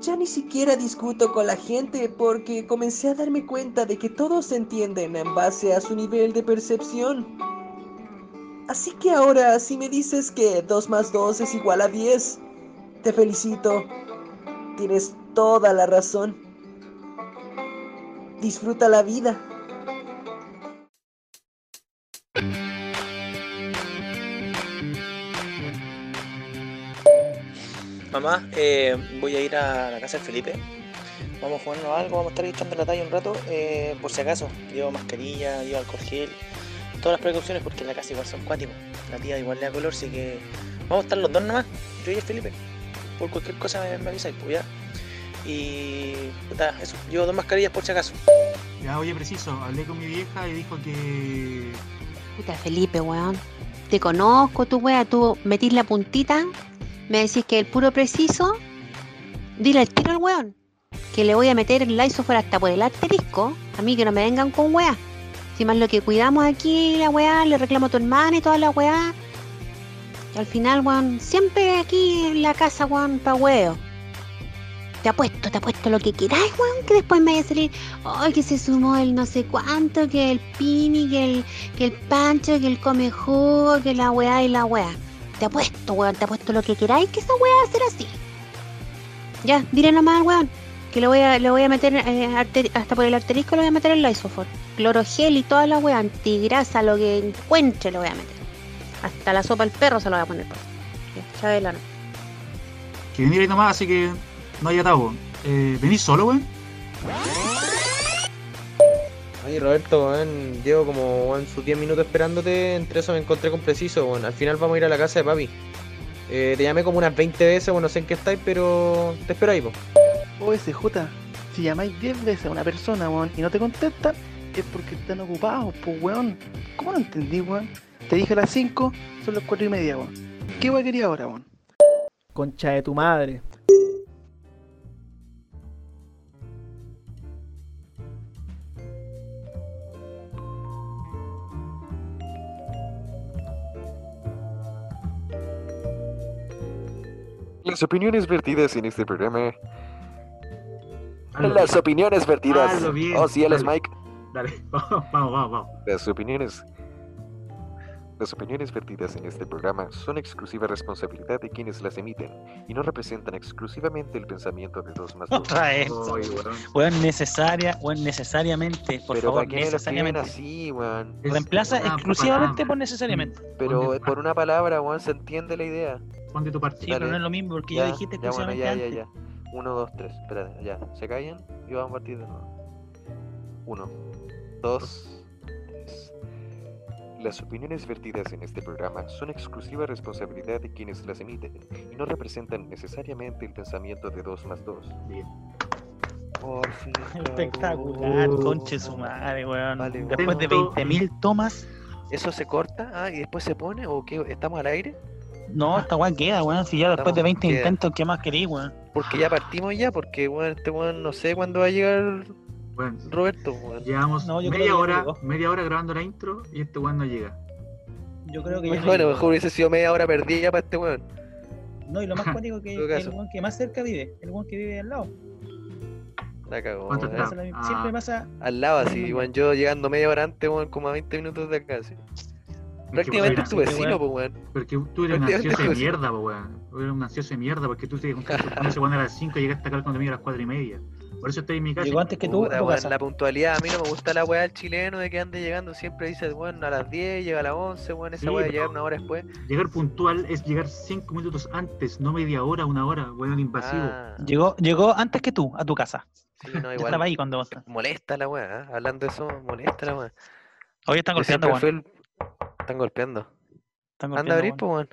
Ya ni siquiera discuto con la gente porque comencé a darme cuenta de que todos se entienden en base a su nivel de percepción. Así que ahora, si me dices que 2 más 2 es igual a 10, te felicito. Tienes toda la razón. Disfruta la vida. Mamá, eh, voy a ir a la casa de Felipe. Vamos a jugarnos algo, vamos a estar echando la talla un rato, eh, por si acaso. Llevo mascarilla, llevo alcohol gel, todas las precauciones porque en la casa igual son cuáticos. La tía igual le da color, así que vamos a estar los dos nomás, yo y el Felipe. Por cualquier cosa me, me avisáis, pues ya. Y puta, eso, llevo dos mascarillas por si acaso. Ya, oye, preciso, hablé con mi vieja y dijo que. Puta Felipe, weón. Te conozco, tu wea, tú metís la puntita, me decís que el puro preciso, dile al tiro al weón, que le voy a meter el fuera hasta por el asterisco, a mí que no me vengan con wea. Si más lo que cuidamos aquí, la weá, le reclamo a tu hermana y toda la weá. Y al final, weón, siempre aquí en la casa, weón, pa' huevo. Te apuesto, te apuesto lo que quieras, weón, que después me vaya a salir, ay, que se sumó el no sé cuánto, que el pini, que el, que el pancho, que el come jugo, que la weá y la weá. Te apuesto, weón, te apuesto lo que queráis, que esa weá va a ser así. Ya, diré nomás, weón, que le voy a, le voy a meter, eh, hasta por el asterisco le voy a meter el Lysofor. Clorogel y toda la weá, antigrasa, lo que encuentre lo voy a meter. Hasta la sopa al perro se lo voy a poner. Ya, Chabela, no. que venir ahí nomás, así que no hay atado. Eh, ¿Venís solo, weón? Ay, Roberto, weón, llevo como weón, sus 10 minutos esperándote, entre eso me encontré con Preciso, weón. Al final vamos a ir a la casa de papi. Eh, te llamé como unas 20 veces, bueno, no sé en qué estáis, pero te espero ahí, po. OSJ, si llamáis 10 veces a una persona, weón, y no te contestan, es porque están ocupados, pues, weón. ¿Cómo no entendí, weón? Te dije a las 5, son las 4 y media, weón. ¿Qué weón quería ahora, weón? Concha de tu madre. Las opiniones vertidas en este programa. Las opiniones vertidas. Oh, cielos. Mike. Dale, vamos, vamos, vamos. Las opiniones. Las opiniones vertidas en este programa son exclusiva responsabilidad de quienes las emiten y no representan exclusivamente el pensamiento de dos más dos. Otra vez. Oye, weón. Weón, necesaria, weón, necesariamente, por Pero favor, ¿para qué me lo escriben necesariamente. así, Reemplaza exclusivamente propaganda. por necesariamente. Pero por una palabra, weón, se entiende la idea. Pon de tu Sí, parte. Dale. pero no es lo mismo porque Ya, ya dijiste ya, bueno, ya, ya, antes. ya. Uno, dos, tres. Espérate, ya. ¿Se callan? Y vamos a partir de nuevo. Uno, dos, tres. Las opiniones vertidas en este programa son exclusiva responsabilidad de quienes las emiten y no representan necesariamente el pensamiento de dos más dos. Bien. Por fin, Espectacular, Oh. conche su madre, weón. Vale, Después de Atento. 20.000 tomas, ¿Eso se corta? Ah, y después se pone o qué? ¿Estamos al aire? No, esta weón queda, weón. Si ya después de Estamos- 20 queda. intentos, ¿qué más querís, weón? Porque ya partimos ya, porque weón, este weón no sé cuándo va a llegar Bueno, Roberto, weón. llevamos No, media hora, media hora grabando la intro y este weón no llega. Yo creo que ya. Bueno, no- mejor hubiese sido media hora perdida para este weón. No, y lo más cuático que que el weón que más cerca vive, el weón que vive al lado. La cagó. Misma- Ah. Siempre pasa. Al lado así, weón. Yo llegando media hora antes, weón, como a 20 minutos de acá, sí. Prácticamente Es tu vecino, weón. pues, weón. porque tú eres un ansioso de mierda, po, weón. Tú eres un ansioso de mierda porque tú te juntaste con a las 5 y llegaste acá cuando a las 4 y media. Por eso estoy en mi casa. Llegó antes que tú a Puta, tu weón, casa. la puntualidad, a mí no me gusta la weá del chileno de que ande llegando. Siempre dice, weón, a las 10, llega a las 11, weón, esa Sí, weá de llegar una hora después. Llegar puntual es llegar 5 minutos antes, no media hora, una hora, weón invasivo. Ah, Llegó, llegó antes que tú a tu casa. sí, no, igual. estaba ahí cuando. Molesta la weá, ¿eh? hablando de eso, molesta la weá. Hoy están golpeando, weón. Están golpeando. Anda a abrir, pues, weón.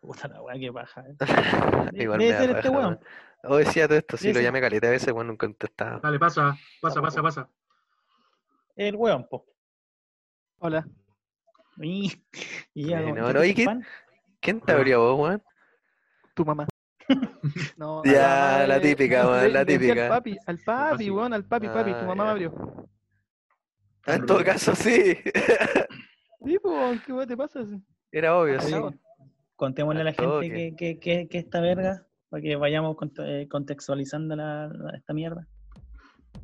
Puta la weá, qué baja. eh. Igual Debe me da ser este paja, weón. O decía todo esto, sí, Debe lo ser. llamé caleta a veces, weón, nunca he contestado. Dale, pasa, pasa, pasa, pasa. El weón, po. Hola. Y, y ya, Bueno, ¿ya no, te ¿y qué- pan? ¿Quién te abrió vos, weón? Tu mamá. No, Ya, la típica, weón, la decía típica. Al papi, al papi, weón, al papi, papi, tu Ah, mamá me ya. abrió. Ah, en todo caso, sí. Sí, pues, ¿qué te pasa? Era obvio, sí. Contémosle a la gente que, que, que, que esta verga Para que vayamos cont- eh, contextualizando la, la- esta mierda.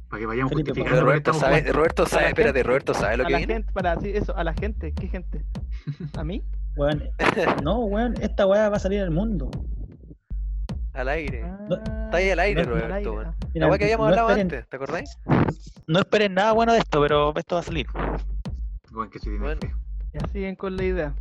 Para que vayamos Felipe, justificando Roberto sabe. Roberto sabe, la espérate, gente- Roberto sabe lo a que la viene. gente, para decir eso, a la gente, ¿qué gente? ¿A mí? Weón, no, weón, esta weá va a salir al mundo. Al aire. Ah, Está ahí al aire, no, al Roberto. aire, ah. La Mira, weá que habíamos no hablado esperen- antes, ¿te acordáis? No esperen nada bueno de esto, pero esto va a salir. Weón, que sí tiene Bueno. fe. Ya siguen con la idea.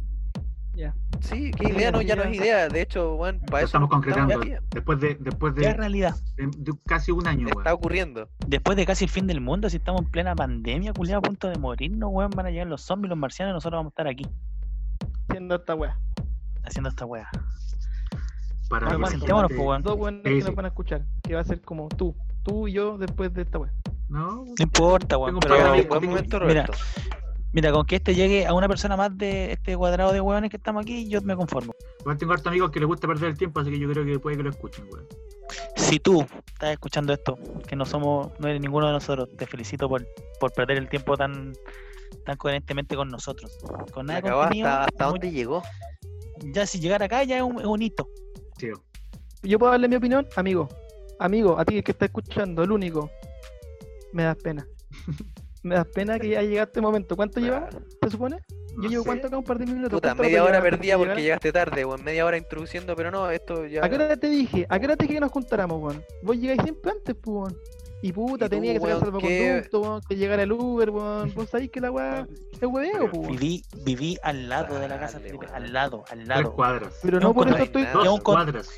Ya. Sí, qué Sí, idea, no, ya no es idea. De hecho, weón, para eso estamos concretando. Después de, después Ya es de, realidad. de- de casi un año, Está weón. ocurriendo. Después de casi el fin del mundo, si estamos en plena pandemia, culiado, a punto de morirnos, weón, van a llegar los zombies, los marcianos, y nosotros vamos a estar aquí, Haciendo esta weá. haciendo esta weá. Para Bueno, sentémonos, pues, weón. Dos Sí, que nos van a escuchar. Que va a ser como tú. Tú y yo después de esta weá. No, No importa, weón, pero... un Pero, mira. Mira, con que este llegue a una persona más de este cuadrado de hueones que estamos aquí, yo me conformo. igual tengo hartos amigos que les gusta perder el tiempo, así que yo creo que puede que lo escuchen, weón. Si tú estás escuchando esto, que no somos, no eres ninguno de nosotros, te felicito por, por perder el tiempo tan, tan coherentemente con nosotros. Con nada de acabó contenido, hasta, hasta muy- dónde llegó. ya si llegar acá ya es un, es un hito. Sí, Yo puedo darle mi opinión, amigo. Amigo, a ti el que está escuchando, el único. Me das pena. Me das pena que ya llegado este momento. ¿Cuánto lleva? ¿Se supone? no Yo llevo sé. cuánto acá un par de minutos. Puta, ¿Cuánto media hora llevas perdida porque llegaste tarde, weón. Media hora introduciendo, pero no, esto ya. ¿A qué hora te dije? ¿A qué hora te dije que nos juntáramos, weón? Vos llegáis siempre antes, pues, weón. Y puta, ¿Y tú, tenía que sacar weón, salvoconducto, weón, que llegara el Uber, weón. Vos sabéis que la weá es hueveo, pues, weón. Viví, viví al lado de la casa, Felipe, weón. al lado, al Tres lado. cuadras. Pero no por eso estoy. nada. Es un Dos cuadras.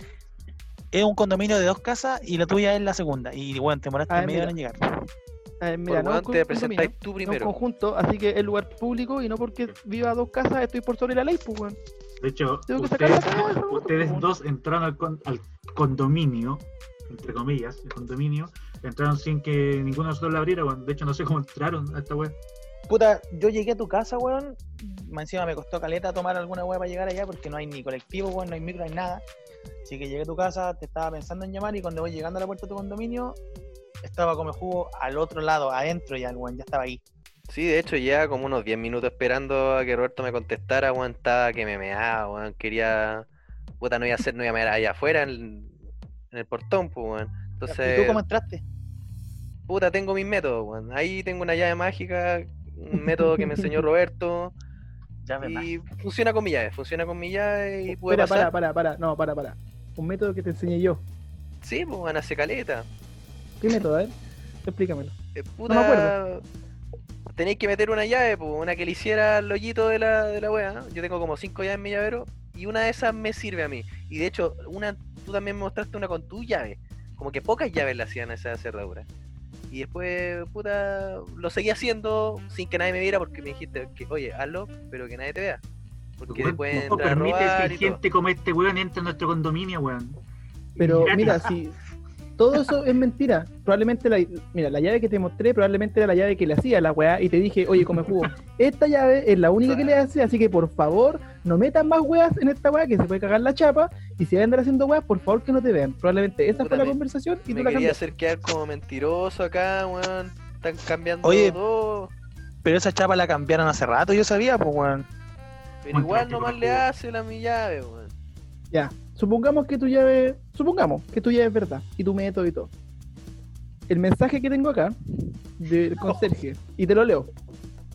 Es un condominio de dos casas y la tuya es la segunda. Y bueno, te moraste Ah, media hora en llegar. Eh, mira, no weón, te un presentáis tú es un primero. conjunto, así que es lugar público y no porque viva a dos casas estoy por sobre la ley, pues, weón. De hecho, Tengo que sacar ustedes, esa ustedes dos entraron al, con- al condominio, entre comillas, el condominio, entraron sin que ninguno de nosotros la abriera, weón. De hecho, no sé cómo entraron a esta weá. Puta, yo llegué a tu casa, weón. Encima me costó caleta tomar alguna weá para llegar allá porque no hay ni colectivo, weón, no hay micro, no hay nada. Así que llegué a tu casa, te estaba pensando en llamar y cuando voy llegando a la puerta de tu condominio, estaba como jugo al otro lado, adentro ya, weón, ya estaba ahí. Sí, de hecho, ya como unos 10 minutos esperando a que Roberto me contestara, weón. Estaba que me meaba, weón. Quería. Puta, no iba a hacer, no iba a mear allá afuera en, en el portón, pues, weón. ¿Y Entonces. tú cómo entraste? Puta, tengo mis métodos, weón. Ahí tengo una llave mágica, un método que me enseñó Roberto. Ya ves, Y funciona con mi llave, funciona con mi llave y puede Espera, pasar. para, para, para, no, para, para. Un método que te enseñé yo. Sí, pues van a hacer caleta. ¿Qué método, a ver? Explícamelo. Eh, me puta, acuerdo. tenéis que meter una llave, pues, una que le hiciera el hoyito de la, de la wea. Yo tengo como cinco llaves en mi llavero y una de esas me sirve a mí. Y de hecho, una tú también me mostraste una con tu llave. Como que pocas llaves le hacían a esa cerradura. Y después, puta, lo seguí haciendo sin que nadie me viera porque me dijiste que, oye, hazlo, pero que nadie te vea. Porque Weón, pueden no entrar a permites robar que y todo. gente como este weón entre a nuestro condominio, weón. Pero mira, si todo eso es mentira, probablemente la, mira, la llave que te mostré probablemente era la llave que le hacía a la weá y te dije, oye, come jugo, esta llave es la única que le hace, así que por favor no metas más weas en esta weá que se puede cagar la chapa y si van a andar haciendo weas, por favor que no te vean. Probablemente esa fue la me- conversación y Me tú la quería cambiaste. hacer quedar como mentiroso acá, weón. Están cambiando Oye, todo. Pero esa chapa la cambiaron hace rato, yo sabía, pues weón. Pero igual nomás le hace la mi llave, weón. Ya, supongamos que tu llave, supongamos que tu llave es verdad y tu método y todo. El mensaje que tengo acá del conserje, y te lo leo,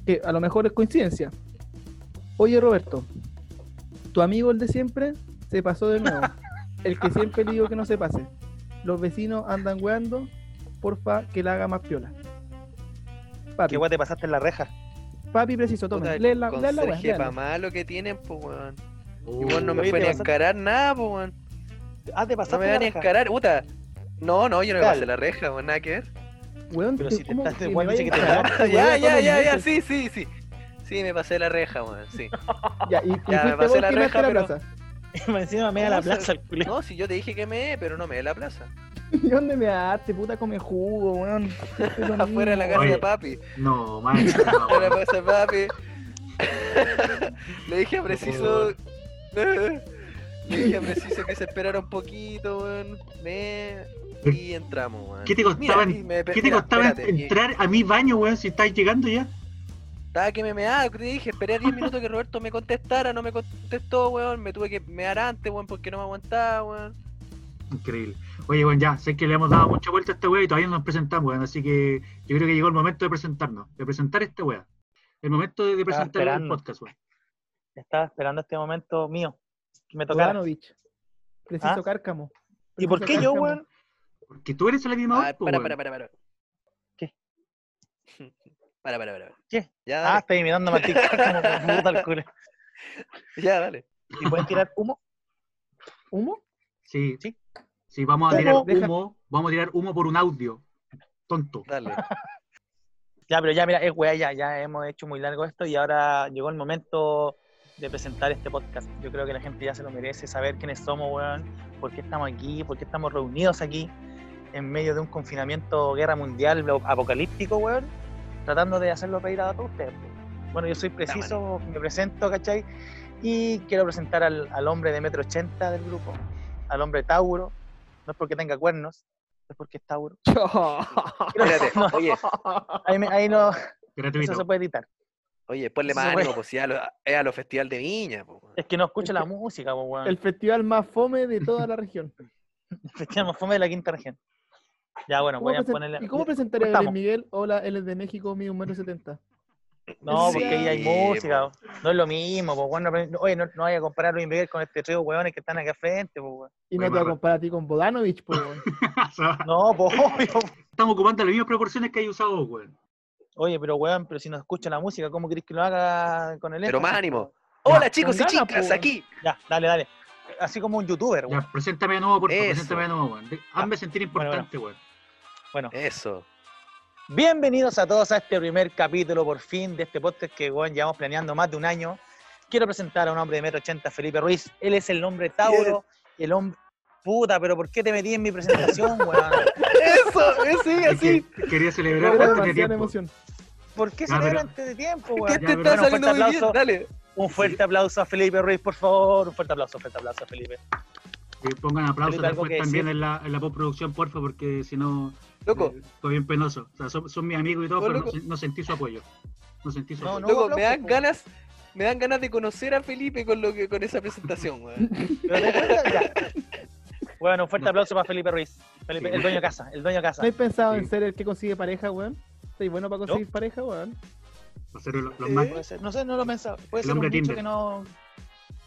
que a lo mejor es coincidencia. Oye Roberto, tu amigo el de siempre se pasó de nuevo. El que siempre le digo que no se pase. Los vecinos andan weando, porfa que la haga más piola. Papi, ¿Qué weón te pasaste en la reja? papi preciso, tome, Puta, lee la, lee la weá, conserje léala. pa' malo que tienen, pues, weón. Oh, Igual no me fue ni a encarar nada, pues, weón. Ah, te No pasaste me en va la ni a encarar, puta. No, no, yo no me pasé la reja, weón, nada que ver. Weón, Pero si te ¿cómo estás- me weón, que te encarar? ya, ya, ya, ya, sí, sí, sí. Sí, me pasé la reja, weón, sí. Ya, y, y Ya, me pasé la me reja, la pero- plaza. Me encima me da la ¿Cómo se- plaza el culo. No, si yo te dije que me, pero no me de la plaza. ¿Y dónde me daste, puta, come jugo, weón? Afuera de la casa de papi. No, man. Afuera de no. la casa de papi. Le dije a Preciso. Le dije a Preciso que se esperara un poquito, weón. Me... Y entramos, weón. ¿Qué te costaba, Mira, y me- ¿qué te mira, costaba espérate, y- entrar a mi baño, weón, si estás llegando ya? Estaba que me meaba, te dije, esperé 10 minutos que Roberto me contestara, no me contestó, weón. Me tuve que mear antes, weón, porque no me aguantaba, weón. Increíble. Oye, bueno, ya, sé que le hemos dado mucha vuelta a esta wea y todavía no nos presentamos, weón, así que yo creo que llegó el momento de presentarnos, de presentar esta wea. El momento de, de presentar el podcast, weón. Estaba esperando este momento mío. Que me tocara. Bodanovich. Preciso ¿Ah? cárcamo. ¿Y por qué yo, cárcamo. weón? Porque tú eres el animador, Ah, para, para, para, para. ¿Qué? Para, para, para. ¿Qué? Ya, Ah, dale. estoy imitando a Martín como puta el culo. Ya, dale. ¿Y pueden tirar humo? ¿Humo? Sí. Sí. Sí, vamos a tirar Deja- humo, vamos a tirar humo por un audio. Tonto. Dale. Ya, pero ya, mira, es weá, ya, ya hemos hecho muy largo esto y ahora llegó el momento de presentar este podcast. Yo creo que la gente ya se lo merece, saber quiénes somos, weón, por qué estamos aquí, por qué estamos reunidos aquí en medio de un confinamiento, guerra mundial, apocalíptico, weón, tratando de hacerlo reír a todos ustedes. weón. Bueno, yo soy preciso, me presento, ¿cachai? Y quiero presentar al, al hombre de metro ochenta del grupo, al hombre Tauro, no es porque tenga cuernos, es porque es Tauro. Espérate, oye, Ahí, me- ahí no, Gratuito. eso se puede editar. Oye, ponle más ánimo, pues si es a los festival de Viña, pues. Es que no escucha Es la música, po, weón. El festival más fome de toda la región. Festival fome de la quinta región. Ya, bueno, ¿Cómo voy a ponerle. ¿Y cómo presentaría a Luis. Miguel? Hola, él es de México, mide un metro setenta. No, Sí, porque ahí hay po. música. No es lo mismo, pues, bueno, Oye, no, no vaya a comparar a Luis Miguel con este trío weones que están acá al frente, pues, weón. Y no te va a comparar a ti con Bodanovich, pues. weón. No, pues, obvio. Estamos ocupando las mismas proporciones que hay usado weón. Oye, pero weón, pero si no escucha la música, ¿cómo querés que lo haga con el Pero más ánimo. Hola chicos y chicas, aquí. Ya, dale, dale. Así como un youtuber, weón. Ya, preséntame de nuevo, por favor, preséntame de nuevo, weón. Hazme sentir Bueno, bueno. importante, weón. Bueno, Eso. Bienvenidos a todos a este primer capítulo por fin de este podcast que bueno, llevamos planeando más de un año. Quiero presentar a un hombre de metro ochenta, Felipe Ruiz. Él es el nombre Tauro, el hombre... Puta, pero ¿por qué te metí en mi presentación, weón? Eso, eso, sí, Es así. que quería celebrar antes de tiempo. emoción. ¿Por qué pero- antes de tiempo, weón? Te pero- está saliendo muy bien, dale. Un fuerte aplauso a Felipe Ruiz, por favor. Un fuerte aplauso, un fuerte aplauso a Felipe. Que pongan aplausos Felipe, ¿algo después también en la, en la postproducción, porfa, porque si no, Loco, eh, fue bien penoso. O sea, son, son mis amigos y todo, pero no, sentí su apoyo. No sentí su No, apoyo. no. loco, me dan ganas, me dan ganas de conocer a Felipe con lo que con esa presentación, weón. Bueno, un fuerte aplauso para Felipe Ruiz. Felipe, Sí. el dueño de casa, el dueño de casa. ¿No has pensado en ser el que consigue pareja, weón? ¿Estás bueno para conseguir pareja, weón? Hacer los, los Eh, más- Puede ser, no sé, no lo he pensado. Puede El ser un Tinder. que no.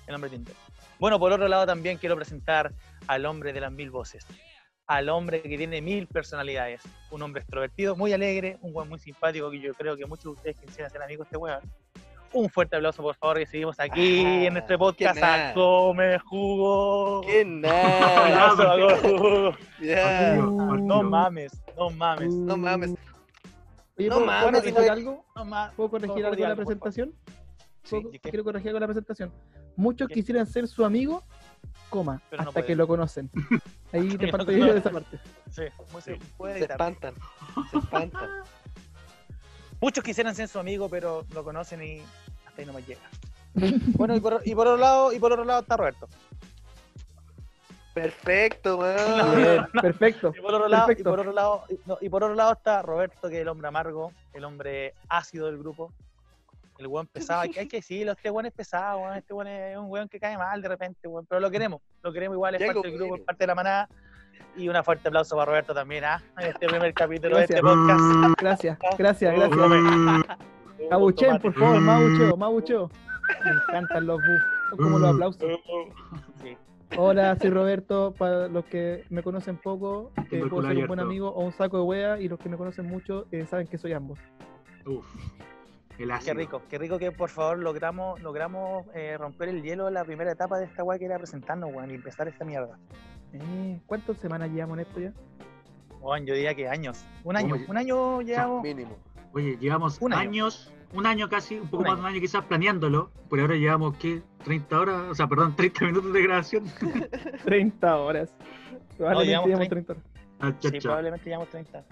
El hombre Tinder. Bueno, por otro lado también quiero presentar al hombre de las mil voces. Al hombre que tiene mil personalidades. Un hombre extrovertido, muy alegre, un weón muy simpático que yo creo que muchos de ustedes quisieran ser amigos de este weón. Un fuerte aplauso, por favor, que seguimos aquí Ah, en este podcast. a Come Jugo. ¡Qué nada! Uh, No mames, no mames. No mames. Oye, No ¿puedo, mames, ¿puedo corregir no- algo? No mames. ¿Puedo corregir algo en la presentación? Sí, ¿Puedo- ¿y qué? Quiero corregir algo en la presentación. Muchos ¿Qué? quisieran ser su amigo, coma, Pero no hasta que pueden. lo conocen. Ahí te No yo de esa parte. Sí, muy Sí. Se espantan. Se espantan. Muchos quisieran ser su amigo, pero lo conocen y hasta ahí no me llega. Bueno, y por, y por otro lado, y por otro lado está Roberto. Perfecto, weón. Bien, perfecto. Y por otro lado, y por otro lado, y- no, y por otro lado está Roberto, que es el hombre amargo, el hombre ácido del grupo. El weón pesado, hay que, hay que decirlo, este weón es pesado, weón, este weón es un weón que cae mal de repente, weón, pero lo queremos, lo queremos igual, es parte del grupo, es parte de la manada. Y un fuerte aplauso para Roberto también, ¿ah? En este primer capítulo Gracias. de este podcast. Gracias, gracias, Oh, gracias. Uh, Abuchen, por favor, más abucheo, más abucheo. Me encantan los bus, son como los aplausos. Sí. Hola, soy Roberto. Para los que me conocen poco, eh, puedo ser un buen amigo o un saco de wea. Y los que me conocen mucho eh, saben que soy ambos. Uf, el Qué ácido. rico, qué rico que por favor logramos, logramos eh, romper el hielo en la primera etapa de esta weá que era presentarnos, weón, y empezar esta mierda. Eh, ¿Cuántas semanas llevamos en esto ya? Weón, yo diría que años. Un año, Oye. un año llevamos. Mínimo. Oye, llevamos Un año. años, un año casi, un poco Un más de un año quizás planeándolo, pero ahora llevamos, ¿qué? 30 horas, o sea, perdón, 30 minutos de grabación. 30 horas. Probablemente llevamos llevamos 30. 30 horas. Ah, cha, Sí, cha. probablemente llevamos 30.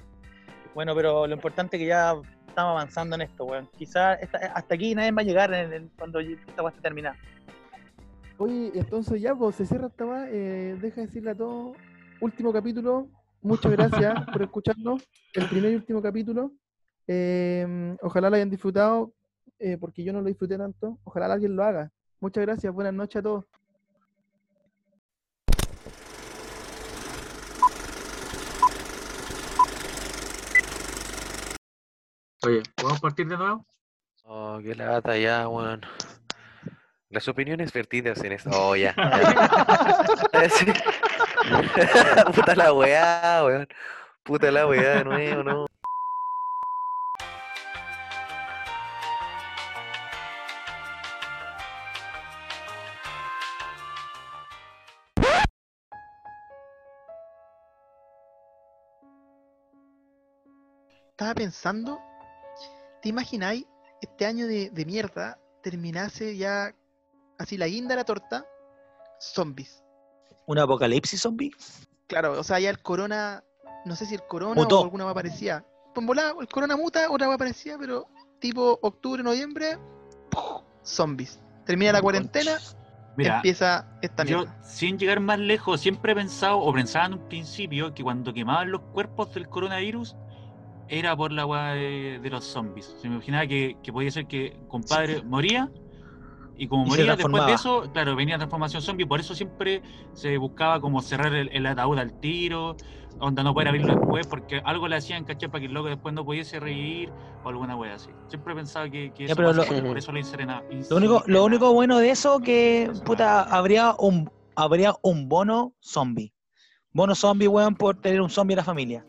Bueno, pero lo importante es que ya estamos avanzando en esto, weón. Quizás hasta aquí nadie va a llegar en el- cuando esta weá esté terminada. Oye, entonces ya, pues se cierra esta va, eh, deja decirle a todos. Último capítulo. Muchas gracias por escucharnos. El primer y último capítulo. Em, ojalá lo hayan disfrutado, eh, porque yo no lo disfruté tanto. Ojalá alguien lo haga. Muchas gracias. Buenas noches a todos. Oye, ¿podemos partir de nuevo? Oh, qué lata ya. Bueno. Las opiniones vertidas en esta. Oh, ya. Puta la weá, weón. Puta la weá de nuevo, ¿no? Estaba pensando, ¿te imagináis este año de, de mierda terminase ya así la guinda de la torta? Zombies. ¿Un apocalipsis zombie? Claro, o sea, ya el corona, no sé si el corona Mutó. o alguna va parecía. Pues en volada, el corona muta, otra va parecía, pero tipo octubre, noviembre, ¡puf! zombies. Termina la cuarentena, Mira, empieza esta yo mierda. sin llegar más lejos siempre he pensado, o pensaba en un principio, que cuando quemaban los cuerpos del coronavirus era por la weá de, de los zombies. Se me imaginaba que, que podía ser que compadre moría y como Y moría después de eso, claro, venía transformación zombie, por eso siempre se buscaba como cerrar el, el ataúd al tiro, onda no poder abrirlo después, porque algo le hacían, ¿cachai? Para que el loco después no pudiese reír o alguna wea así. Siempre he pensado que, que Ya, eso pero lo- por eso lo inserena. Lo único, lo único bueno de eso que, puta, habría un, habría un bono zombie. Bono zombie, weón, por tener un zombie en la familia.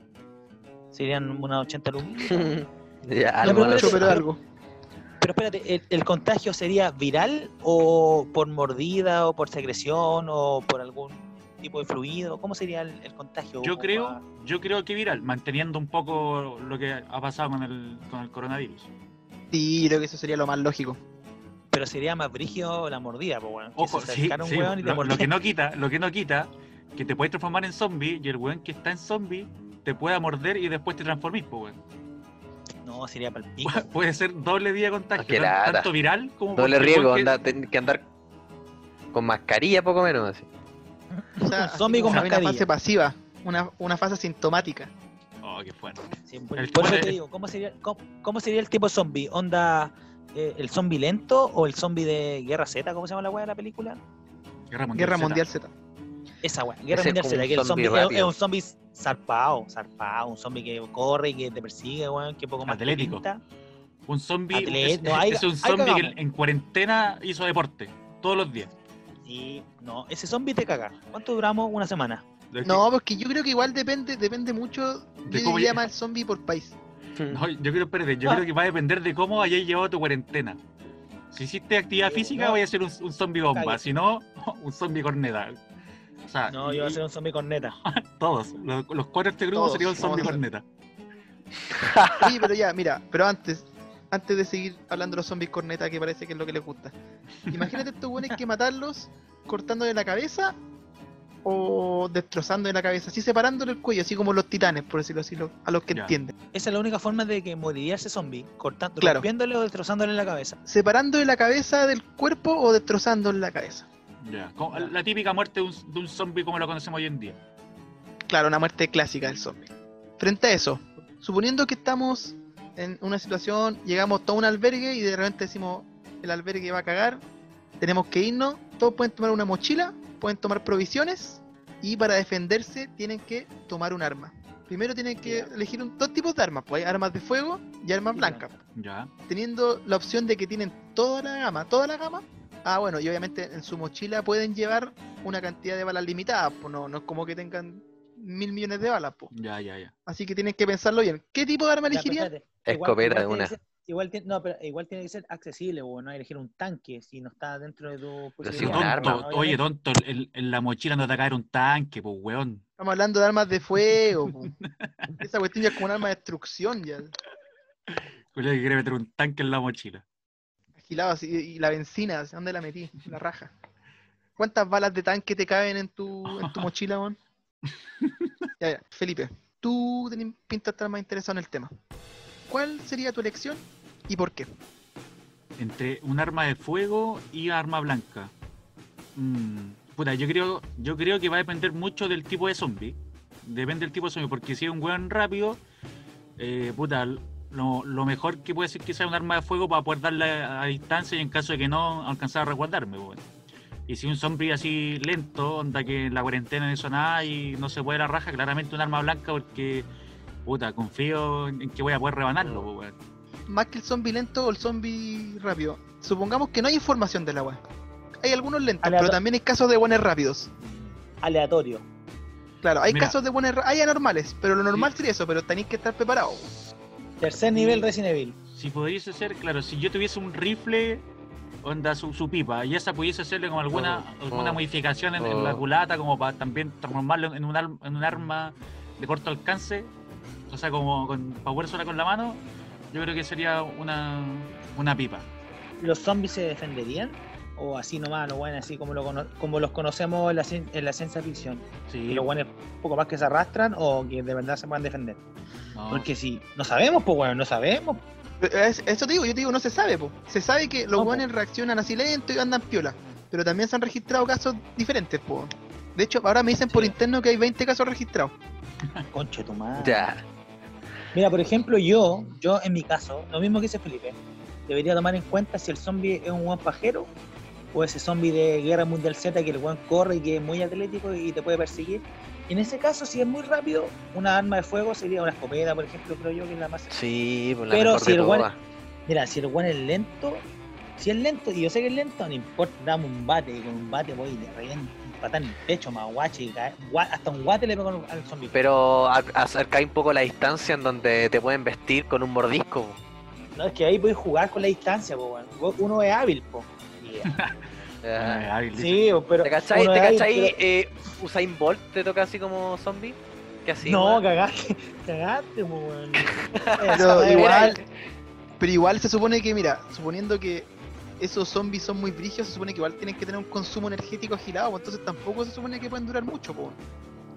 Serían unas 80 lucas. Ya, algo pero algo. Pero espérate, ¿el, el contagio sería viral o por mordida o por secreción o por algún tipo de fluido? ¿Cómo sería el, el contagio? Yo creo, yo creo que viral, manteniendo un poco lo que ha pasado con el, con el coronavirus. Sí, creo que eso sería lo más lógico. Pero sería más brígido la mordida, pues, que Ojo, se sí, un sí, weón y te lo, que no quita, lo que no quita, que te puedes transformar en zombie y el weón que está en zombie te pueda morder y después te transformís, pues weón. No, sería para el pico. Puede ser doble vía de contagio, tan- tanto viral como Doble riesgo, que- anda, ten que andar con mascarilla, poco menos. Así. O sea, Un zombie con una mascarilla. fase pasiva, una, una fase asintomática. Oh, qué fuerte. Sí, por, El por eso te digo, ¿cómo sería, cómo, cómo sería el tipo zombie? ¿Onda eh, el zombie lento o el zombie de Guerra Z? ¿Cómo se llama la weá de la película? Guerra Mundial. Guerra Z. Mundial Z. Esa weá, Guerra Mundial Z, un que el zombie zombie es, un zombie zarpado, zarpado, un zombie que corre y que te persigue, weón, que poco más Atlético. Un zombie Atlet- es, no, es un zombie que en, en cuarentena hizo deporte todos los días. Y no, ese zombie te caga. ¿Cuánto duramos? Una semana. No, porque yo creo que igual depende, depende mucho. De cómo más el zombie por país. No, yo creo, espérate, yo Ah. creo que va a depender de cómo hayas llevado tu cuarentena. Si hiciste actividad física, no. voy a ser un, un zombie bomba. Cague. Si no, un zombie corneta. O sea, No, yo voy a ser un zombie corneta. todos. Los, los cuatro de este grupo Todos, sería un zombie corneta. Sí, pero ya, mira, pero antes, antes de seguir hablando de los zombies corneta, que parece que es lo que les gusta. Imagínate estos buenos que matarlos cortándole la cabeza o destrozándole la cabeza, así separándole el cuello, así como los titanes, por decirlo así, lo- a los que Ya. entienden. Esa es la única forma de que moriría ese zombie, cortando, Claro. rompiéndole o destrozándole la cabeza. Separándole la cabeza del cuerpo o destrozándole la cabeza. Ya. como La típica muerte de un, de un zombie como lo conocemos hoy en día. Claro, una muerte clásica del zombie. Frente a eso, suponiendo que estamos en una situación, llegamos a un albergue y de repente decimos, el albergue va a cagar, tenemos que irnos, todos pueden tomar una mochila, pueden tomar provisiones y para defenderse tienen que tomar un arma. Primero tienen que elegir un- dos tipos de armas, pues hay armas de fuego y armas blancas. Ya. Teniendo la opción de que tienen toda la gama, toda la gama. Ah, bueno, y obviamente en su mochila pueden llevar una cantidad de balas limitadas, pues no, no es como que tengan mil millones de balas, pues. Ya, ya, ya. Así que tienen que pensarlo bien. ¿Qué tipo de arma elegirían? Escopeta igual de tiene una. que ser- igual tiene, no, pero igual tiene que ser accesible, o no elegir un tanque si no está dentro de tu posibilidad, arma. tonto. ¿no? Oye, tonto, en, en la mochila no te va a caer un tanque, pues, weón. Estamos hablando de armas de fuego. po. Esa cuestión ya es como un arma de destrucción ya. Julio que quiere meter un tanque en la mochila. Y la benzina, ¿dónde la metí? La raja. ¿Cuántas balas de tanque te caben en tu, en tu mochila, mon? Ya, ya. Felipe, tú tenés pinta de estar más interesado en el tema. ¿Cuál sería tu elección y por qué? Entre un arma de fuego y arma blanca. Mm, puta, yo creo, yo creo que va a depender mucho del tipo de zombie. Depende del tipo de zombie, porque si es un weón rápido, eh, puta, lo, lo mejor que puede ser que sea un arma de fuego para poder darle a, a distancia y en caso de que no alcanzar a resguardarme, weón. Y si un zombie así lento, onda que en la cuarentena no hizo nada y no se puede la raja, claramente un arma blanca porque, puta, confío en que voy a poder rebanarlo, weón. más que el zombie lento o el zombie rápido. Supongamos que no hay información de la weá. Hay algunos lentos, pero también hay casos de buenos rápidos. Aleatorio. Claro, hay Mira. casos de buenos hay anormales, pero lo normal sería eso, pero tenéis que estar preparados. Tercer nivel Resident Evil. Si pudiese ser, claro, si yo tuviese un rifle, onda su, su pipa, y esa pudiese hacerle como alguna, Oh, alguna oh, modificación en, en la oh. culata, como para también transformarlo en un, en un arma de corto alcance, o sea, como con power sola con la mano, yo creo que sería una, una pipa. ¿Los zombies se defenderían? O así nomás, los buenos así como, lo cono- como los conocemos en la, cien- en la ciencia ficción. Sí, Y los buenos poco más que se arrastran o que de verdad se puedan defender. No, Porque si no sabemos, pues bueno, no sabemos. Es- Eso te digo, yo te digo, no se sabe, po. Se sabe que los No, buenos reaccionan así lento y andan piola. Pero también se han registrado casos diferentes, po. De hecho, ahora me dicen por Sí. interno que hay 20 casos registrados. Conche tu madre. Ya. Mira, por ejemplo, yo, yo en mi caso, lo mismo que dice Felipe, debería tomar en cuenta si el zombie es un buen pajero o ese zombie de Guerra Mundial Z que el buen corre y que es muy atlético y te puede perseguir. Y en ese caso, si es muy rápido, una arma de fuego sería una escopeta, por ejemplo, creo yo que es la más. Sí, pues la Pero mejor si de el todas. Mira, si el buen es lento, si es lento, y yo sé que es lento, no importa, dame un bate, y con un bate voy de reviento, un patán en el pecho, más guache, y cae- hasta un guate le pego al zombie. Pero a- acercáis un poco la distancia en donde te pueden vestir con un mordisco. No, es que ahí puedes jugar con la distancia, po. Uno es hábil, po. Y, Eh. Sí, pero. ¿Te cachai? ¿Te cachai? pero- Eh, Usain Bolt te toca así como zombie. ¿Qué así? no, cagaste, cagaste, weón. Pero igual, pero igual se supone que, mira, suponiendo que esos zombies son muy brígidos, se supone que igual tienen que tener un consumo energético agilado, pues entonces tampoco se supone que pueden durar mucho, po.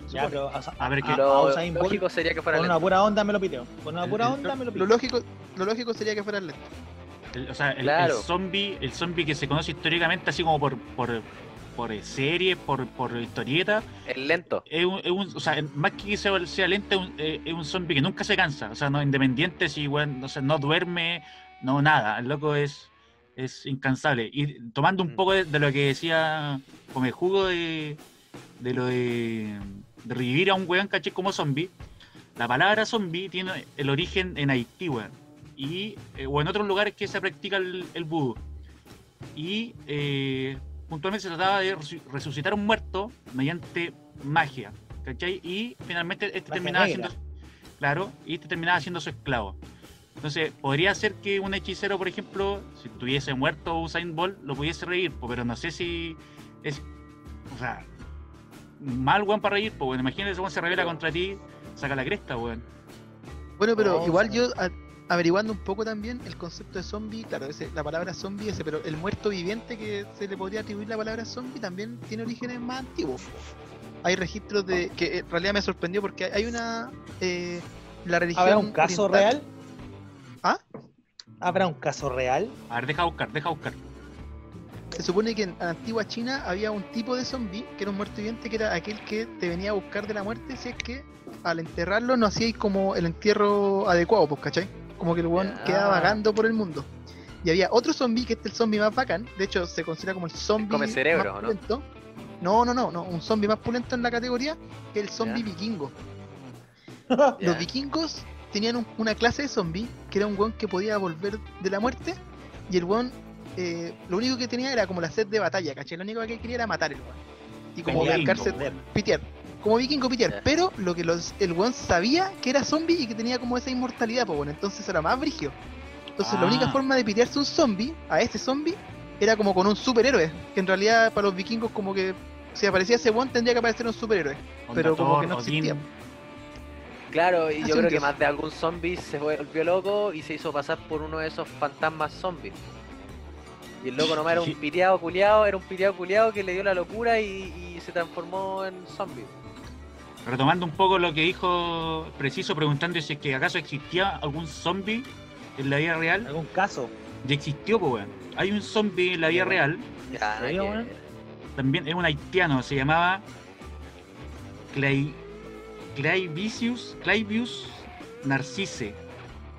Ya, pero, o sea, A ver, ¿qué- a- a Lo Usain Bolt, lógico sería que fuera Con una lento. pura onda me lo piteo. Con una pura el- onda me lo Lo piteo. lógico, lo lógico sería que fueran lentos. El- o sea, el, Claro. el zombie, el zombie que se conoce históricamente así como por, por, por eh, serie, por, por historieta, El lento. es un, es un- o sea, más que sea, sea lento, es un, eh, es un zombie que nunca se cansa, o sea, no independiente si weón, o sea, no duerme, no nada, el loco es, es incansable. Y tomando un Mm. poco de, de lo que decía con el jugo de, de lo de, de revivir a un weón, caché, como zombie, la palabra zombie tiene el origen en Haití, weón, y, eh, o en otros lugares que se practica el, el vudú. Y eh, puntualmente se trataba de resu- resucitar a un muerto mediante magia, ¿cachai? Y finalmente este Magia terminaba negra. siendo, claro, y este terminaba siendo su esclavo. Entonces, podría ser que un hechicero, por ejemplo, si tuviese muerto Usain Bolt, lo pudiese reír, pero no sé si es, o sea, mal weón para reír, pues bueno, imagínate ese se revela contra ti, saca la cresta, weón. Bueno, pero No, igual sí. yo a- averiguando un poco también el concepto de zombie, claro, ese, la palabra zombie ese, pero el muerto viviente que se le podría atribuir la palabra zombie también tiene orígenes más antiguos. Hay registros de que en realidad me sorprendió porque hay una eh, la religión ¿Habrá un caso oriental- real? ¿Ah? ¿Habrá un caso real? A ver, deja buscar, deja buscar. Se supone que en la antigua China había un tipo de zombie que era un muerto viviente que era aquel que te venía a buscar de la muerte si es que al enterrarlo no hacíais como el entierro adecuado, pues, ¿cachai? Como que el weón Ya. quedaba vagando por el mundo. Y había otro zombie que este es el zombie más bacán, de hecho se considera como el zombie come cerebro, más ¿no? pulento. No, no, no, no, un zombie más pulento en la categoría que el zombie vikingo. Los vikingos tenían un- una clase de zombie que era un weón que podía volver de la muerte y el weón eh, lo único que tenía era como la sed de batalla, ¿cachai? Lo único que quería era matar el weón. Y como vikingo, pitear. Como vikingo pitear. Pero lo que los, el weón sabía que era zombie y que tenía como esa inmortalidad, pues bueno, entonces era más brigio. Entonces la única Ah. forma de pitearse un zombie, a este zombie, era como con un superhéroe. Que en realidad para los vikingos como que si aparecía ese weón tendría que aparecer un superhéroe. Onda Pero como que no Odín. existía. Claro, y yo creo que más de algún zombie se volvió loco y se hizo pasar por uno de esos fantasmas zombies. Y el loco nomás era un piteado culiado, era un piteado culiado que le dio la locura y, y se transformó en zombie. Retomando un poco lo que dijo Preciso, preguntando si es que acaso existía algún zombie en la vida real. ¿Algún caso? Ya existió, pues, weón. Hay un zombie en la vida real, Ya, weón? también es un haitiano, se llamaba Clay, Clayvicius, Clayvius Narcisse.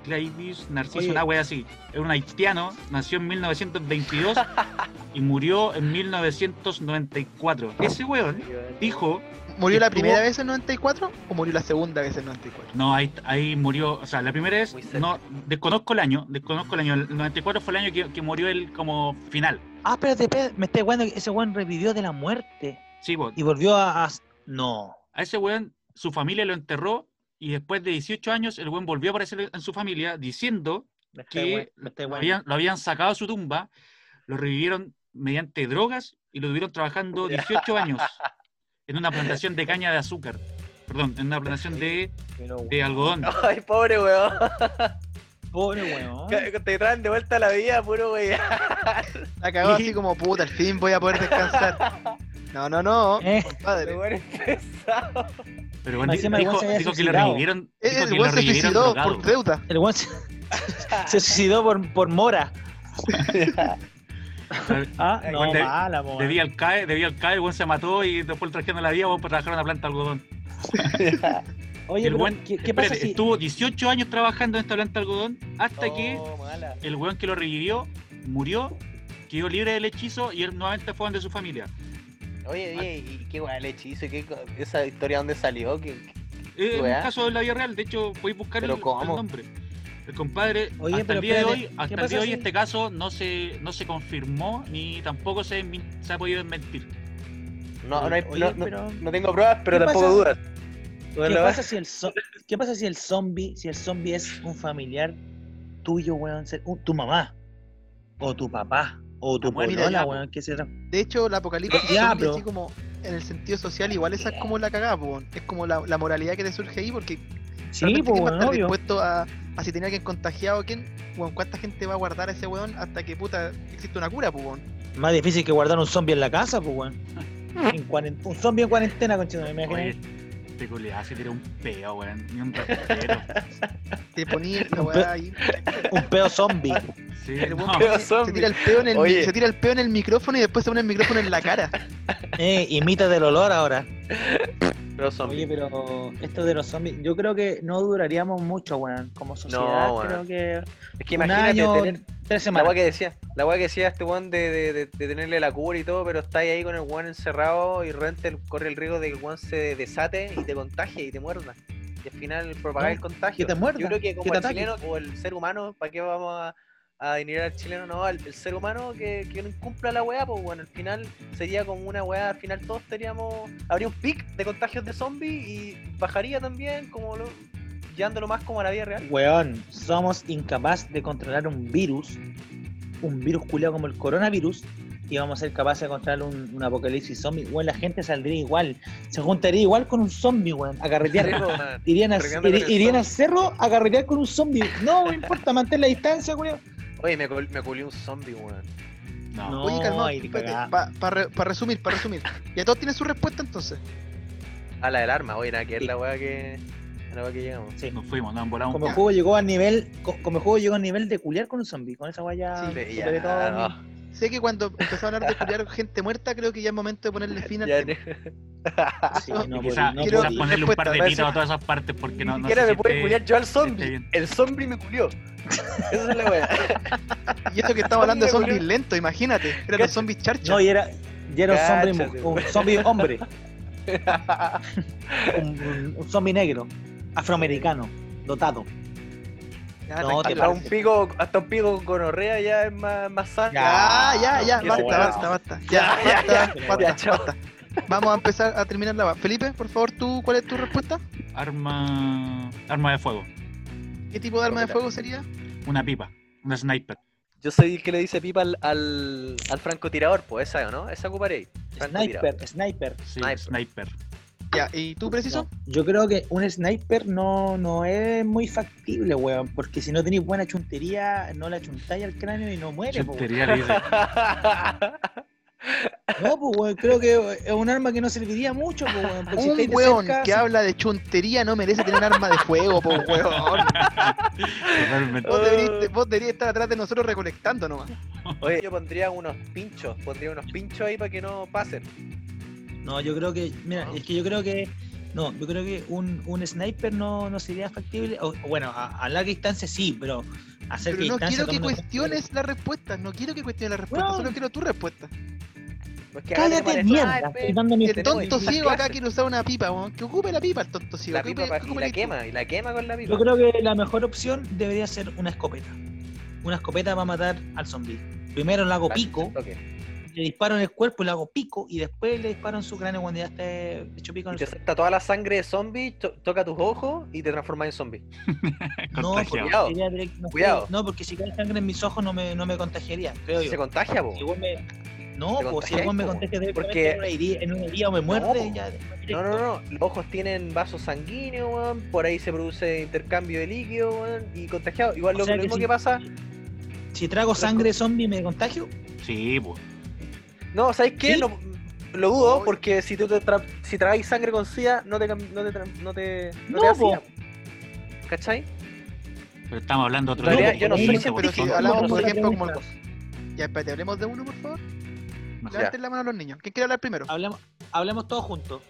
Clayvius Narcisse, Oye. una wea así. Es un haitiano, nació en 1922 y murió en 1994. Ese weón dijo ¿Murió la primera vez en 94 o murió la segunda vez en 94? No, ahí, ahí murió, o sea, la primera vez, no, desconozco el año, desconozco el año, el 94 fue el año que, que murió él como final. Ah, espérate, espérate, me estoy jugando que ese weón revivió de la muerte Sí, vos, y volvió a. a- No. a ese weón, su familia lo enterró y después de 18 años el weón volvió a aparecer en su familia diciendo Me Que me lo habían, lo habían sacado de su tumba, lo revivieron mediante drogas y lo tuvieron trabajando 18 años en una plantación de caña de azúcar. Perdón, en una plantación de, de algodón. Ay, pobre weón. Pobre weón. Te traen de vuelta a la vida, puro weón. La cagó así como puta, al fin voy a poder descansar. No, no, no, Eh, compadre. weón es pesado. Pero bueno, dijo, había dijo que lo revivieron. Eh, dijo El weón se suicidó drogado. por deuda. el weón se, se suicidó por, por mora. Ah, El no, de- mala, po, Debía al CAE, debía al CAE, el weón se mató y después trajeron a la weón, para trabajar en una planta de algodón. Oye, el pero, weón, ¿qué, qué pasa espérate, si.? estuvo 18 años trabajando en esta planta de algodón hasta que Oh, mala. el weón que lo revivió murió, quedó libre del hechizo y él nuevamente fue donde su familia. Oye, oye, ¿y qué weón el hechizo? ¿Qué, ¿Esa historia dónde salió? ¿Qué, Es un weá? caso de la vida real, de hecho podéis buscar el, ¿Pero el nombre. El compadre, Oye, hasta el día de hoy, ¿qué hasta el día de hoy si- este caso no se, no se confirmó ni tampoco se, se ha podido desmentir. No, no, hay, Oye, no, no- pero- no tengo pruebas, pero ¿qué tampoco pasa? dudas. ¿Qué pasa si el zo- ¿Qué pasa si el zombie, si el zombie es un familiar tuyo, weón, tu mamá o tu papá o tu Ah, polola, weón, que será. De hecho, la apocalipsis Ya, así como en el sentido social, igual esa es como la cagada, weón. es como la, la moralidad que te surge ahí, porque Sí, pues, ¿quién va a weón, estar obvio. dispuesto a, a si tenía alguien contagiado, quién, weón, cuánta gente va a guardar a ese weón hasta que puta existe una cura, pues, weón. Más difícil que guardar un zombie en la casa, pues, weón. Un zombie en cuarentena, conchito, me imagino. este culiado se tiró un peo, weón, ni un. Te ponía weá ahí. Un peo zombie. Sí, El no, Peo pone- se zombie. tira el peo en el Oye. se tira el peo en el micrófono y después se pone el micrófono en la cara. Eh, imita del olor ahora. Pero Oye, pero esto de los zombies, yo creo que no duraríamos mucho, weón. Como sociedad, No, creo que Es que un imagínate año, tener tres la semanas. weá que decía, la weá que decía este weón de, de, de- de tenerle la cura y todo, pero estáis ahí con el weón encerrado y realmente el- corre el riesgo de que el weón se desate y te contagie y te muerda. Y al final propagar No, el contagio. que te muerda, Yo creo que que como te el chileno o el ser humano, ¿para qué vamos a, a denigrar al chileno? No, el, el ser humano que, que no incumpla la weá, pues bueno, al final sería como una weá, al final todos teníamos, habría un pic de contagios de zombies y bajaría también como lo, llevándolo más como a la vida real. Weón, somos incapaces de controlar un virus, un virus culiado como el coronavirus, y vamos a ser capaces de controlar un, un apocalipsis zombie. Weón, la gente saldría igual, se juntaría igual con un zombie, weón, a carretear. Irían, a- irían al cerro a carretear con un zombie. No, no importa, mantén la distancia, weón. Oye, me, me culió un zombie, weón. no. No, Oye, calmado, para resumir, para resumir. Ya todos tienen su respuesta entonces. A la del arma, oye, nada que es la weá que. La weá que llegamos. Sí. Nos fuimos, nos volamos. Como el juego llegó al nivel, co- como el juego llegó al nivel de culiar con un zombie, con esa guaya Sí, Sí, ya, todo no. Sé que cuando empezó a hablar de culiar gente muerta, creo que ya es momento de ponerle fin al tema. Sí, No, no, quizás no podí. ponerle un par de pitos a todas esas partes porque no, Ni no siquiera sé me si puede culiar yo al zombie. El zombie me culió. Esa es la weá. Y eso que estamos hablando de Zombie, zombies lentos, imagínate. Eran los zombies charcha. No, y era, y era un zombie, un zombie hombre, un, un- un zombie negro, afroamericano, dotado. Ya, No, te tranquilo. Hasta un pico, hasta un pico con gonorrea ya es más, más sano. Ya, ya, ya, basta, basta, basta. Ya, Ya, ya, basta, ya. basta, Ya, chao. basta. Vamos a empezar a terminar la va. Felipe, por favor, tú, ¿cuál es tu respuesta? Arma. Arma de fuego. ¿Qué tipo de arma de fuego sería? Una pipa. Una sniper. Yo soy el que le dice pipa al, al, al francotirador, pues esa, ¿no? Esa ocuparé. Sniper, sniper. Sí, Sniper. sniper. Ya, ¿y tú, preciso? No, yo creo que un sniper no, no es muy factible, weón, porque si no tenéis buena chuntería, no la chuntáis al cráneo y no muere, po, weón. Chuntería le dice. No, pues, weón, creo que es un arma que no serviría mucho, pues, weón, porque si Un de weón cerca, que si- habla de chuntería no merece tener arma de fuego, po, weón. Totalmente. Vos deberíais estar atrás de nosotros recolectando nomás. Oye, yo pondría unos pinchos, pondría unos pinchos ahí para que no pasen. No, yo creo que, mira, es que yo creo que, no, yo creo que un, un sniper no, no sería factible, o, bueno, a, a larga distancia sí, pero a cerca Pero no distancia... quiero que cuestiones la respuesta, no quiero que cuestiones la respuesta, solo quiero tu respuesta. Acá tenemos Cállate, mierda. sniper, Estoy dando mi El tonto ciego acá clases. quiere usar una pipa. Que ocupe la pipa el tonto ciego. La que pipa ocupe- que y la quema, y la quema con la pipa. Yo creo que la mejor opción debería ser una escopeta. Una escopeta va a matar al zombie. Primero le hago pico. Le disparo en el cuerpo y le hago pico, y después le disparo en su cráneo cuando ya esté hecho pico en Y el te salta toda la sangre de zombie, to- toca tus ojos y te transformas en zombie. No, porque Cuidado, sería direct- no sé, cuidado. no, porque si cae sangre en mis ojos no me, no me contagiaría, creo Se yo. contagia. Si me... No, pues si igual me contagia directamente porque- en una herida, o me muerde, po. ya. No, no, no, los ojos tienen vasos sanguíneos, weón, por ahí se produce intercambio de líquido, weón, y contagiado. Igual O lo, sea lo que mismo si- que pasa, Si trago sangre zombie me contagio, Sí, pues. No, ¿sabes qué? ¿Sí? No, lo dudo, porque si tú te tra si tragáis sangre con SIDA, no te, no te, tra- no te, no te. SIDA. ¿Cachai? Pero estamos hablando de otro tipo, yo no soy Pero si científico, hablamos, por ejemplo, como científico. Ya, espérate, hablemos de uno, por favor. Levanten la mano a los niños. ¿Quién quiere hablar primero? hablemos, hablemos todos juntos.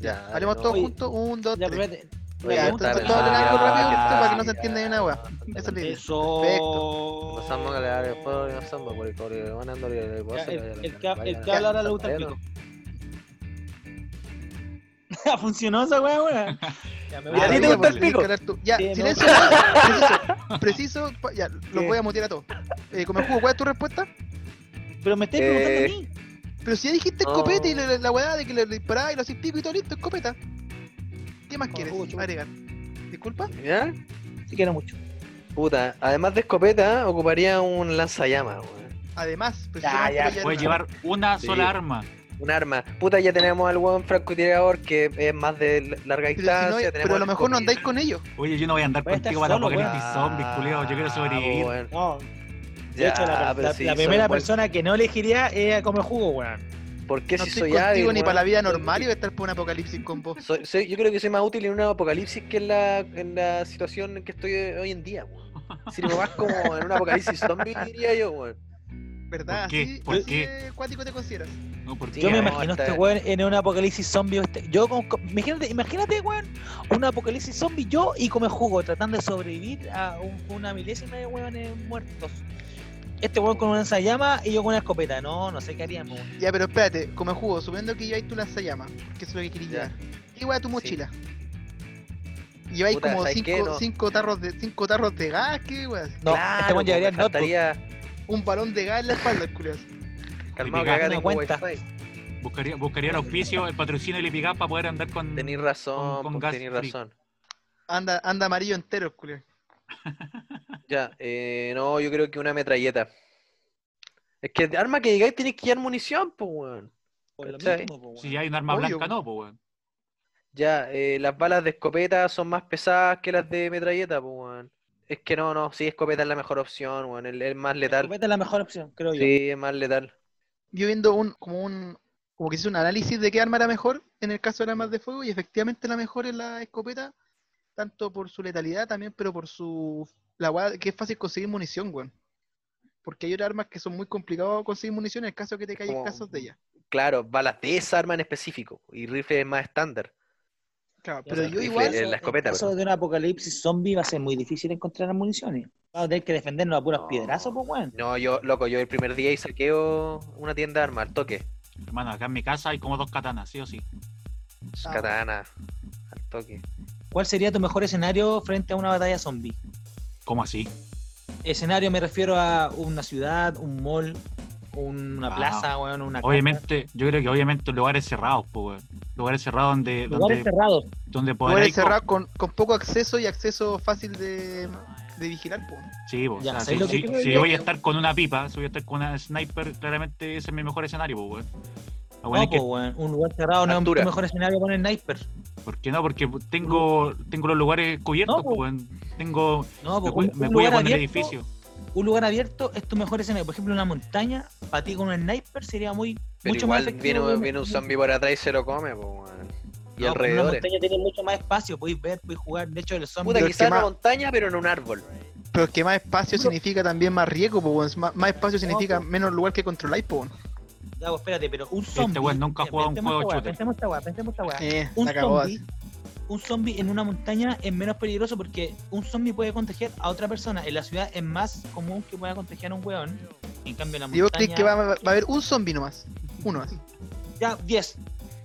Ya, Hablemos no. todos juntos. Un, dos, Ya, tres. Oye, entonces hablen algo Ah, rápido para que no se entienda ni una weá. Esa es la idea. Eso. Perfecto. No somos que le daré fuego, no somos, van dando el gozo, el, vaya, el que, el habla ahora le gusta el pico. Funcionó esa weá, weá. Ya, me voy ¿Y a a ti te gusta el pico? Ya, silencio. Preciso. Ya, los voy a mutear a todos. Eh, come jugo, ¿cuál es tu respuesta? Pero me estáis preguntando a mí. Pero si ya dijiste escopeta y la, weá de que le, le disparaba y lo hacís pico y todo listo, escopeta. ¿Qué más quieres agregar? ¿Disculpa? ¿Ya? Sí quiero mucho. Puta, además de escopeta, ocuparía un lanzallamas, weón. Además, pues, Ya, ya, Puedes llevar una Sí. sola arma. Un arma. Puta, ya tenemos al weón francotirador que es más de larga Pero, si distancia. no hay- tenemos pero a lo mejor no andáis con ellos. Oye, yo no voy a andar Voy contigo para solo, apocalipsis Ah, zombies, culiao. Yo quiero sobrevivir. weón. No. De Ya, hecho, la, pero la- sí, la son primera buen- persona que no elegiría es a comer jugo, weón. ¿Por qué No si soy contigo hábil, ni para la vida normal y voy a estar por un apocalipsis con vos. Soy- soy- yo creo que soy más útil en un apocalipsis que en la, en la situación en que estoy hoy en día, weón. Sirvo más como en un apocalipsis zombie, diría yo, weón. ¿Verdad? ¿Por qué? ¿Por así qué? de cuático te consideras. No, porque Yo me no, imagino este weón en un apocalipsis zombie. este- Yo con, con- imagínate, imagínate, weón, un apocalipsis zombie yo y come jugo, tratando de sobrevivir a un- una milésima de weones muertos. Este weón con una ensayama y yo con una escopeta. No, no sé qué haríamos. weón. Ya, pero espérate, come jugo, suponiendo que lleváis tu lanzallamas, que es lo que querías llevar. ¿Qué weá tu mochila? Lleváis Puta, como cinco, No. cinco tarros de cinco tarros de gas, ¿qué weá? No, Claro, este weón llevaría me el notebook. Un balón de gas en la espalda, el culiao. Calmado, que tengo cuenta. wifi. buscaría, buscaría el auspicio, el patrocinio de Lipigas para poder andar con. Tenís razón, con pues, gas razón. Anda, anda amarillo entero, el culiao. Ya, eh, no, yo creo que una metralleta. Es que de arma que llegáis tenéis que llevar munición, pues, weón. Por lo ¿Cachai? mismo, po, weón. Si hay un arma Obvio, blanca, no, pues, weón. Ya, eh, las balas de escopeta son más pesadas que las de metralleta, pues, weón. Es que no, no, sí, escopeta es la mejor opción, weón. Es es más letal. escopeta es la mejor opción, creo yo. Sí, es más letal. Yo viendo un, como un, como que hice un análisis de qué arma era mejor en el caso de las armas de fuego y efectivamente la mejor es la escopeta, tanto por su letalidad también, pero por su, la weá que es fácil conseguir munición, weón. Porque hay otras armas que son muy complicados conseguir munición en el caso que te caigan casos de ellas. Claro, balas de esa arma en específico. Y rifle es más estándar. Claro, pero o sea, yo rifle igual, es la escopeta, En caso pero- de un apocalipsis zombie va a ser muy difícil encontrar las municiones. Vamos a tener que defendernos a puros No. piedrazos, pues, weón. No, yo, loco, yo el primer día y saqueo una tienda de armas al toque. Hermano, acá en mi casa hay como dos katanas, sí o sí. Ah. Katana, al toque. ¿Cuál sería tu mejor escenario frente a una batalla zombie? ¿Cómo así? Escenario me refiero a una ciudad, un mall, una Ah. plaza, weón, una casa. Obviamente, yo creo que obviamente lugares cerrados, pues, weón. Lugares cerrados donde, Lugares donde, cerrados. donde lugares podréis. co- cerrados con, con poco acceso y acceso fácil de, de vigilar, pues. Sí, pues, Ya, o sea, ¿sabes si, voy a estar con una pipa, si voy a estar con una sniper, claramente ese es mi mejor escenario, pues, weón. Ah, bueno, No, que- po, un lugar cerrado no es un mejor escenario con el sniper. ¿Por qué no? Porque tengo, tengo los lugares cubiertos, No, po. Tengo. No, Me, po, un, me un lugar con el abierto, edificio. un lugar abierto es tu mejor escenario. Por ejemplo, una montaña, para ti con un sniper sería muy Pero mucho más igual efectivo. viene, viene un zombie por atrás y se lo come, pues. Y No, con Una alrededores. montaña tiene mucho más espacio, podéis ver, podéis jugar. De hecho, el zombie. Puta, quizás en una más- montaña, pero en un árbol. Pero es que más espacio significa también más riesgo, pues. Más, más espacio significa po. menos lugar que controláis, pues. Espérate, pero un zombie. weón nunca ha jugado un juego shooter. Pensemos esta weá, pensemos esta weá. Eh, un zombie, un zombie en una montaña es menos peligroso porque un zombie puede contagiar a otra persona. En la ciudad es más común que pueda contagiar a un weón. En cambio, en la ¿Y vos montaña. crees que va, va a haber un zombie nomás? Uno así. Ya, 10.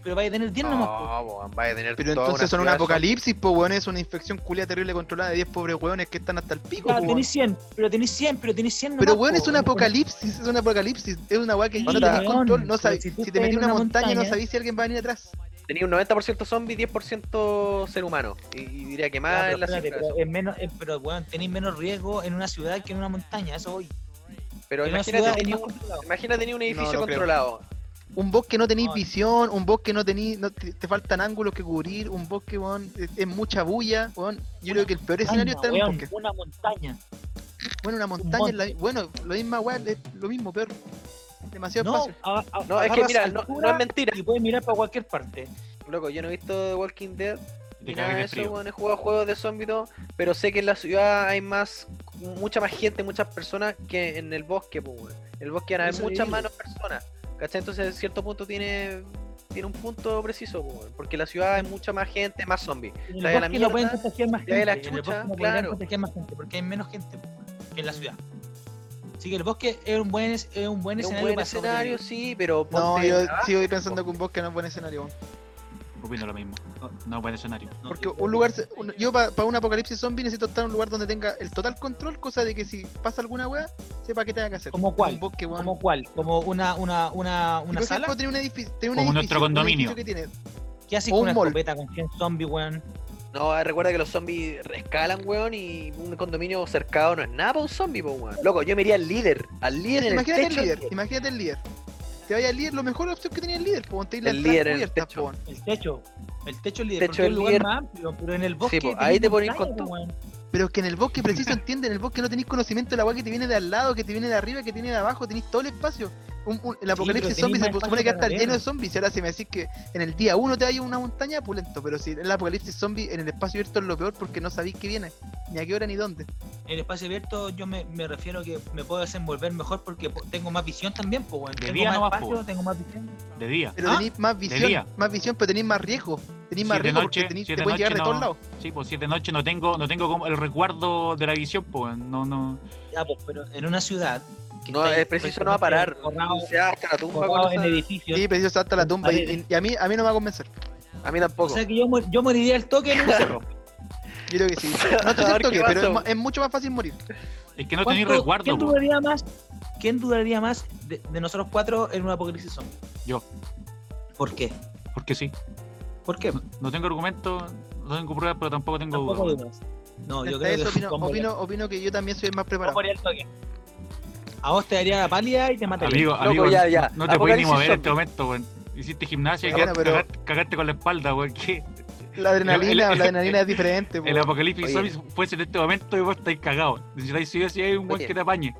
Pero vaya a tener 10 nomás. po. No, weón, vaya a tener Pero entonces son un ciudad apocalipsis, pues weón, es una infección culia terrible controlada de 10 pobres weones que están hasta el pico, weón. tenés 100, pero tenés 100, pero tenés 100 Pero nomás, weón, po. es un apocalipsis, es un apocalipsis, es una weá que Sí, no tenés weón, control, no pero sabes, si te metí en una una montaña, no sabés si alguien va a venir atrás. Tenía un 90% zombie, 10% ser humano. Y, y diría que más pero en la cifra. pero, es menos, es- pero weón, tenéis menos riesgo en una ciudad que en una montaña, eso voy. Pero ciudad tenía un, tenía un edificio no controlado. Un bosque no tenéis visión, un bosque no tenéis, no, te, te faltan ángulos que cubrir, un bosque, weón, es, es mucha bulla, weón. Yo creo que el peor escenario está en un Weón, bosque. Una montaña. Bueno, una montaña, es la, bueno, lo misma weá, es lo mismo, peor. Demasiado No, espacio. a- a- No, es que mira, no, es mentira. Y puedes mirar para cualquier parte. Loco, yo no he visto The Walking Dead cagas nada de de eso, weón. He jugado juegos de zombies pero sé que en la ciudad hay más, mucha más gente, muchas personas que en el bosque, pues, weón. En el bosque van a haber muchas menos personas. ¿Cachai? Entonces, en cierto punto tiene tiene un punto preciso, porque la ciudad hay mucha más gente, más zombies. En el Te vaya a la bosque no pueden mierda, contagiar más gente. la en el chucha, claro. contagiar más gente porque hay menos gente que en la ciudad. Así que el bosque es un buen, es un buen Es un escenario buen para escenario, sí, pero No, yo sigo pensando que un bosque no es buen escenario, lo mismo. No, no buen escenario. Porque un que- lugar, un- yo para un apocalipsis zombie necesito estar en un lugar donde tenga el total control, cosa de que si pasa alguna weá, sepa qué tenga que hacer. ¿Cómo cuál? Un bosque. ¿Como cuál? ¿Como una, una, una, una sala? tiene un edificio, tiene un Como edificio, nuestro un condominio. edificio que tiene. ¿Qué haces con un una mall. escopeta con 100 zombies, weón? No, eh, recuerda que los zombies rescalan, weón, y un condominio cercado no es nada para un zombie, po, weón. Loco, yo me iría al líder, al líder en Imagínate el techo. líder, imagínate el líder. Te vaya al líder, lo mejor opción que tenía el líder, pues te El líder el techo. El techo. El techo líder. Techo lugar líder. más amplio, pero en el bosque. po, tenés ahí te montaña, con po, todo. Pero es que en el bosque preciso entiende, en el bosque no tenéis conocimiento de la weá que te viene de al lado, que te viene de arriba, que tiene de abajo, tenéis todo el espacio. Un- un- el apocalipsis pero zombie se supone que espacio lleno de zombies. Y ahora si me decís que en el día uno te hay una montaña, pulento. Pero si en el apocalipsis zombie en el espacio abierto es lo peor porque no sabéis qué viene, ni a qué hora ni dónde. En el espacio abierto yo me, me refiero a que me puedo desenvolver mejor porque po- tengo más visión también, pues. De Tengo día más nomás, espacio, tengo más visión. De día. Pero ¿Ah? tenéis más visión, más visión, pero tenéis más riesgo. Tenéis más Si noche, porque si te de pueden llegar de todos lados. Sí, pues si es de noche no tengo, no tengo como el resguardo de la visión, pues no, no. Ya, pues, pero en una ciudad. que No, es preciso no va a parar. Forrado, Se va hasta la tumba en edificios. Sí, preciso hasta la tumba. Y, a, mí, a mí no me va a convencer. A mí O tampoco. sea que yo, yo moriría al toque en un cerro. Yo creo que sí. No te A ver siento qué que, pero es, mucho más fácil morir. Es que no tenéis ¿Cuánto- resguardo, ¿Quién dudaría más? ¿Quién dudaría más de, de nosotros cuatro en un apocalipsis zombie? Yo. ¿Por qué? Porque sí. ¿Por qué? No, no tengo argumentos, no tengo pruebas, pero tampoco tengo Tampoco dudas. No, yo creo eso que opino, opino, opino que yo también soy más vos preparado. A vos te daría la pálida y te mataría. Amigo, Loco, amigo, ya, ya. no te puedes ni mover en este momento, weón. Hiciste gimnasia y bueno, cagaste, pero- cagaste- cagaste con la espalda, weón. ¿Qué? La adrenalina, El- el- la adrenalina es diferente. El apocalipsis zombie fuese en este momento y vos estáis cagados. Necesitáis sí hay un weón que te apañe.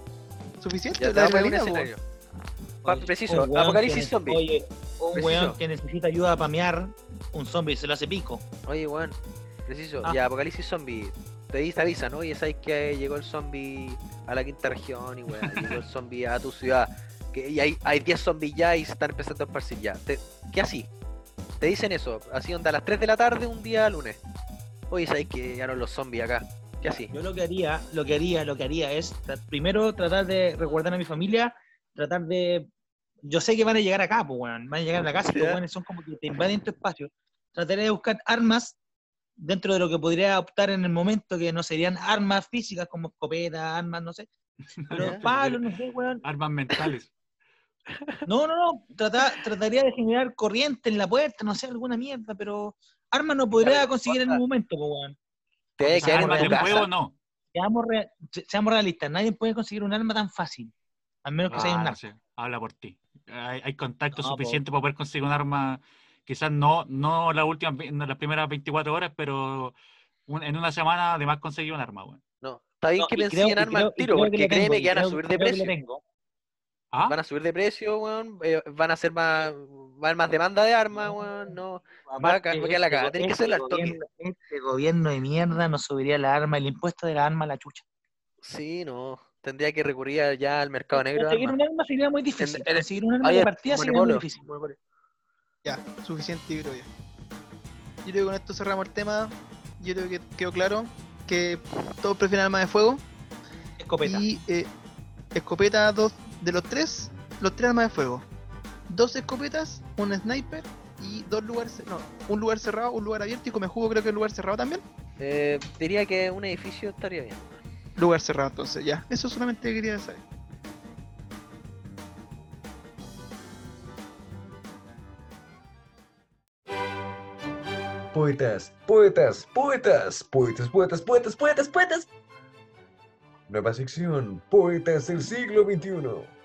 Suficiente, Ya la adrenalina. Oye, preciso, weón apocalipsis zombie. Oye, un weón que necesita ayuda para mear, un zombie se lo hace pico. Oye, weón, preciso. Ah. Ya, Apocalipsis Zombie. Te dice, avisa, ¿no? Y sabes que llegó el zombie a la quinta región y weón, llegó el zombie a tu ciudad. Que, y hay, hay 10 zombies ya y se están empezando a esparcir ya. Te- ¿Qué así? Te dicen eso, así onda a las 3 de la tarde un día lunes. Oye, sabes que llegaron los zombies acá. ¿Qué así? Yo lo que haría, lo que haría, lo que haría es primero tratar de resguardar a mi familia, tratar de. Yo sé que van a llegar acá, pues, weón. Van a llegar a la casa, los weones son como que te invaden tu espacio. Trataré de buscar armas dentro de lo que podría optar en el momento, que no serían armas físicas como escopetas, armas, no sé. Pero palos, no sé, weón. Armas mentales. No, no, no. Trata- trataría de generar corriente en la puerta, no sé, alguna mierda, pero armas no podría Claro, conseguir en un momento, pues, weón. Te debe quedar en Armas tu de casa. fuego no. Seamos, rea- se- seamos realistas, nadie puede conseguir un arma tan fácil. Al menos que sea un Ah, sé, habla por ti. Hay, hay contacto No, po. suficiente para poder conseguir un arma, quizás no, no ve- no las primeras 24 horas, pero un- en una semana además conseguir un arma, weón. No, está bien No, que pensé creo- en arma creo- al tiro, que porque tengo, créeme que van a subir de que precio. ¿Ah? Van a subir de precio, weón. eh, van a ser más. Va a haber más demanda de armas, weón. No. Va a ca- va a quedar la cagada, tenés que este toque. gobierno- Este gobierno de mierda nos subiría la arma, el impuesto de la arma a la chucha. Sí, no. Tendría que recurrir ya al mercado negro de Conseguir un arma sería muy difícil. Conseguir un arma de partida sería muy difícil. Ya, suficiente, yo creo ya. Yo creo que con esto cerramos el tema. Yo creo que quedó claro que todos prefieren armas de fuego. Escopeta. Y eh, escopeta, dos de los tres, los tres armas de fuego. dos escopetas, un sniper y dos lugares, no, un lugar cerrado, un lugar abierto y come jugo creo que es lugar cerrado también. Eh, diría que un edificio estaría bien. Lugar cerrado entonces, ya. Eso solamente quería saber. Poetas, poetas, poetas, poetas, poetas, poetas, poetas, poetas. Nueva sección, Poetas del siglo XXI.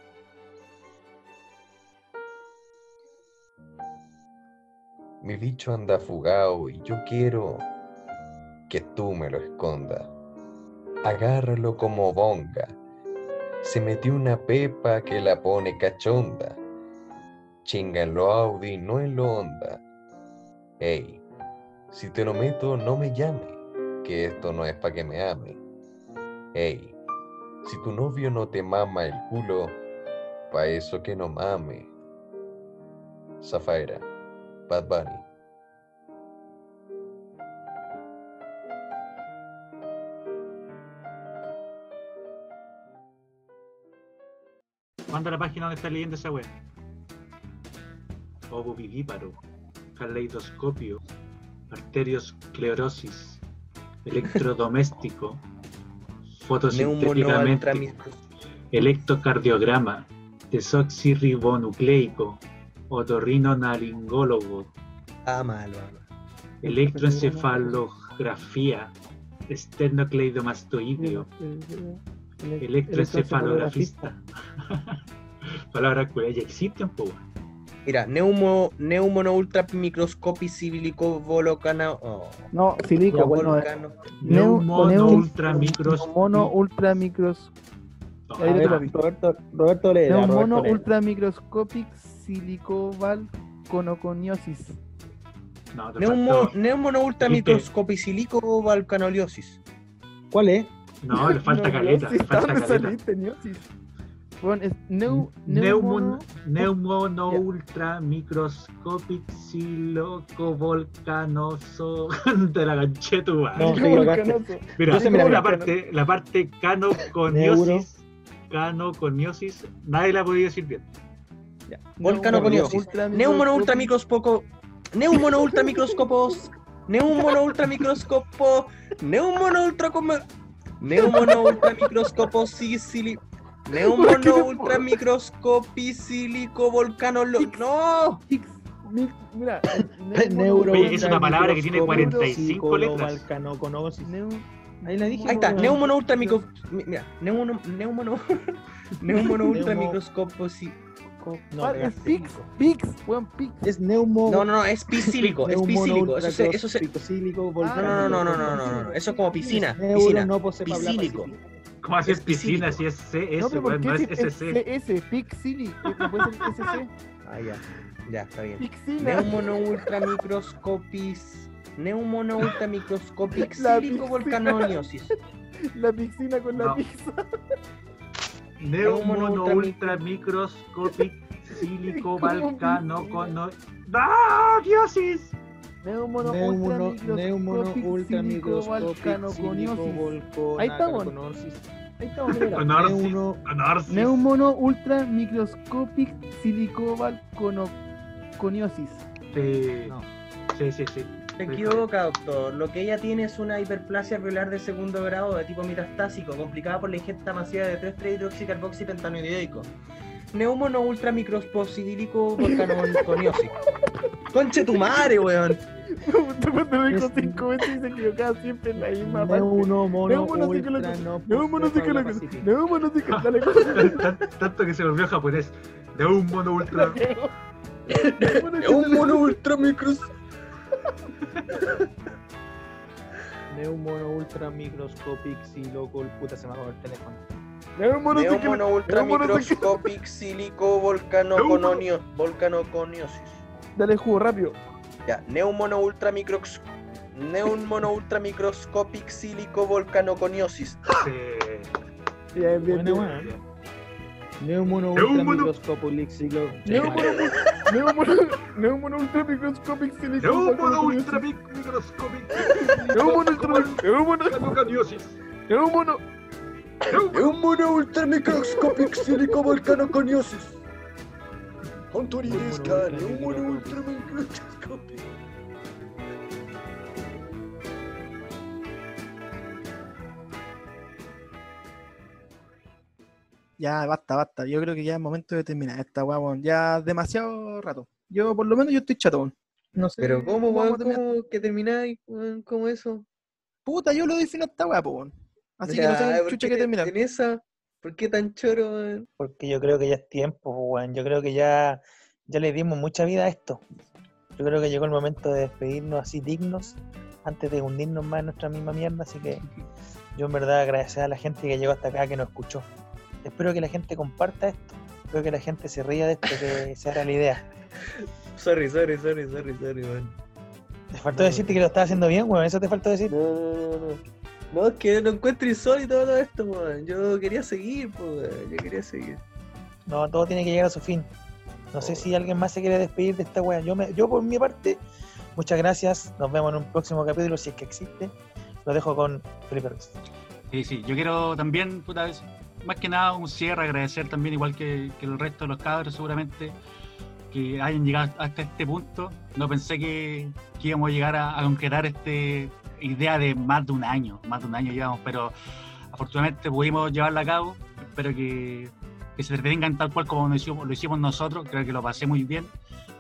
Mi bicho anda fugado y yo quiero que tú me lo escondas. Agárralo como bonga. Se metió una pepa que la pone cachonda. Chinga en lo Audi, no en lo Honda. Ey, si te lo meto, no me llame, que esto no es pa' que me ame. Ey, si tu novio no te mama el culo, pa' eso que no mame. Zafaira, Bad Bunny. Manda la página donde está leyendo esa wea. Ovovivíparo, caleidoscopio, arteriosclerosis, electrodoméstico, fotosintéticamente, electrocardiograma, desoxirribonucleico, otorrinolaringólogo, Ah, malo, malo. electroencefalografía, esternocleidomastoideo, electroencefalografista. Palabras que ya existen, weón. Mira, neumo, neumono ultra microscopi civilico volcano. Oh, No, silico, bueno. Neu- Neumono neu- ultra micros. mono ultra micros No, papi. Roberto, Roberto Leda, Neumono Roberto Leda. ultra microscopic silicoval conoconiosis. no, te Neumo, neumono ultra microscopi silico volcanoliosis. ¿Cuál es? No, le falta caleta, le falta ¿dónde caleta. Bueno, es neu, Neumono, neumono, neumono Ya. ultra microscopic siloco volcanoso de la ganchetua. No. Mira, sé, mira, la mira. parte, la parte canoconiosis, canoconiosis, nadie la ha podido decir bien. Ya. Volcanoconiosis. Neumono ultra microscopo. Neumono ultra microscopos. Neumono ultra microscopo. Neumono ultra. Neumono ultra microscopo. Neumono, ultra microscopy, silico, volcano, lo... ¡No! Mira, neuro, es una palabra que tiene 45 letras. Ahí la dije. Ahí está, neumono ultra Mira, neumono, neumono, neumono ultra microscopio. No, ah, es pix, pix, weón, pix. Es neumo. No, no, no, es piscílico, es piscílico. Eso se, eso se. No, no, no, no, no, no, no, eso es como piscina, piscina. Piscílico. ¿Cómo haces Es piscina si es CS, No, pero ¿por weón? qué No es SC. CS? Pixili, no puede ser SC. Ah, ya, ya, está bien. Pixina. Neumono ultra microscopis. Neumono ultra microscopic La sílico piscina. volcanoniosis. La piscina con la pizza. Neumono ultra ultra microscopic sílico ¿Cómo volcano con. ¡Ah, diosis! Neumono Neumono, ultra neumono ultra Ahí volcanoconiosis. Ahí estamos, Conorsis. Neumono ultra microscopic silicoval coniosis. Sí. No. Sí, sí, sí. Se equivoca, doctor. Lo que ella tiene es una hiperplasia alveolar de segundo grado de tipo metastásico, complicada por la ingesta masiva de 3-3-hidroxicarboxipentanoideico. Neumono ultra microsposidílico volcanoconiosis. Conche tu madre, weón. Cuando me este- dijo cinco veces y se equivocaba siempre en la misma parte. uno mono Tanto que se volvió japonés. De un mono ultra. De un mono ultra micros. De un mono ultra microscopic y loco el puta se me acabó el teléfono. Neumono ultra microscopic silico volcano cononio volcano coniosis. Dale jugo rápido. Ya, neumono ultra microx... Neumono ultra ultramicroscopic silico volcanoconiosis. Sí. Bien, bien, bueno, bien. bien. Neumono ultramicroscopic silico. Neumono ultramicroscopic silico. Neumono ultramicroscopic. Neumono ultramicroscopic. Neumono. Neumono ultramicroscopic silico volcanoconiosis. 本当にですか日本語のウルトラマングッドスコーピー Ya, basta, basta. Yo creo que ya es momento de terminar esta weá, weón. Ya demasiado rato. Yo, por lo menos, yo estoy chato, weón. No sé. Pero ¿cómo, vamos a weón? terminar. ¿Cómo que termináis, weón? ¿Cómo eso? Puta, yo lo defino a esta weá, po, weón. Así que no sé Ya, qué ¿por chucha qué que terminar. en esa? ¿Por qué tan choro, weón? Porque yo creo que ya es tiempo, pues, weón. Yo creo que ya, ya le dimos mucha vida a esto. Yo creo que llegó el momento de despedirnos así dignos, antes de hundirnos más en nuestra misma mierda. Así que yo en verdad agradecer a la gente que llegó hasta acá, que nos escuchó. Espero que la gente comparta esto. Espero que la gente se ría de esto, que se haga la idea. Sorry, sorry, sorry, sorry, sorry, weón. Te faltó decirte que lo estás haciendo bien, weón. Eso te faltó decir. No, no, no, no. No, es que lo encuentro insólito todo esto, weón. Yo quería seguir, pues, weón. Yo quería seguir. No, todo tiene que llegar a su fin. No sé si alguien más se quiere despedir de esta weá. Yo, me, yo por mi parte, muchas gracias. Nos vemos en un próximo capítulo, si es que existe. Lo dejo con Felipe Ruiz. Sí, sí, yo quiero también, puta vez, más que nada un cierre, agradecer también, igual que, que el resto de los cabros, seguramente, que hayan llegado hasta este punto. No pensé que, que íbamos a llegar a, a concretar esta idea de más de un año, más de un año llevamos, pero afortunadamente pudimos llevarla a cabo. Espero que, que se detengan tal cual como lo hicimos, lo hicimos nosotros, creo que lo pasé muy bien.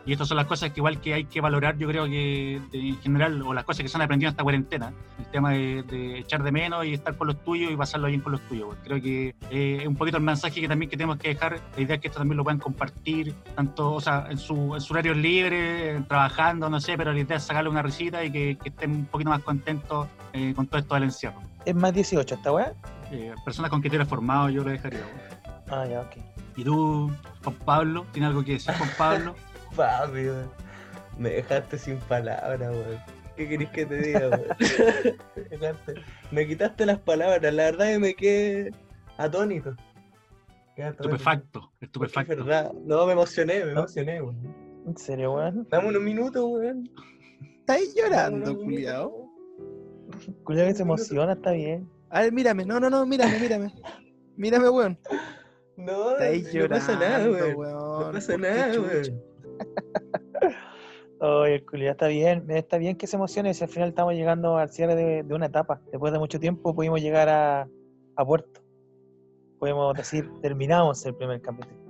Y estas son las cosas que igual que hay que valorar, yo creo que en general, o las cosas que se han aprendido en esta cuarentena, el tema de, de echar de menos y estar con los tuyos y pasarlo bien con los tuyos. pues. Creo que eh, es un poquito el mensaje que también que tenemos que dejar, la idea es que esto también lo puedan compartir, tanto, o sea, en su, en su horario libre, trabajando, no sé, pero la idea es sacarle una risita y que, que estén un poquito más contentos eh, con todo esto del encierro. Es más 18 esta weá. Eh, personas con eres formado, yo lo dejaría. Ah, ya, ok. ¿Y tú, Juan Pablo? ¿Tienes algo que decir, Juan Pablo? Papi, weón. Me dejaste sin palabras, weón. ¿Qué querés que te diga, weón? Me quitaste las palabras, la verdad que me quedé atónito. Quedé atónito. Estupefacto, Es estupefacto. verdad. No, me emocioné, me emocioné, weón. ¿En serio, weón? Dame unos minutos, weón. ¿Estáis llorando, culiao? Cuidado que se emociona, está bien. A ver, mírame. No, no, no, mírame, mírame. Mírame, weón. No, Estáis no pasa nada, llorando, weón. weón. No pasa ¿Por qué nada, chucha? weón. Oye, el culiao está bien, está bien que se emocione si al final estamos llegando al cierre de, de una etapa. Después de mucho tiempo pudimos llegar a, a puerto. Podemos decir, terminamos el primer capítulo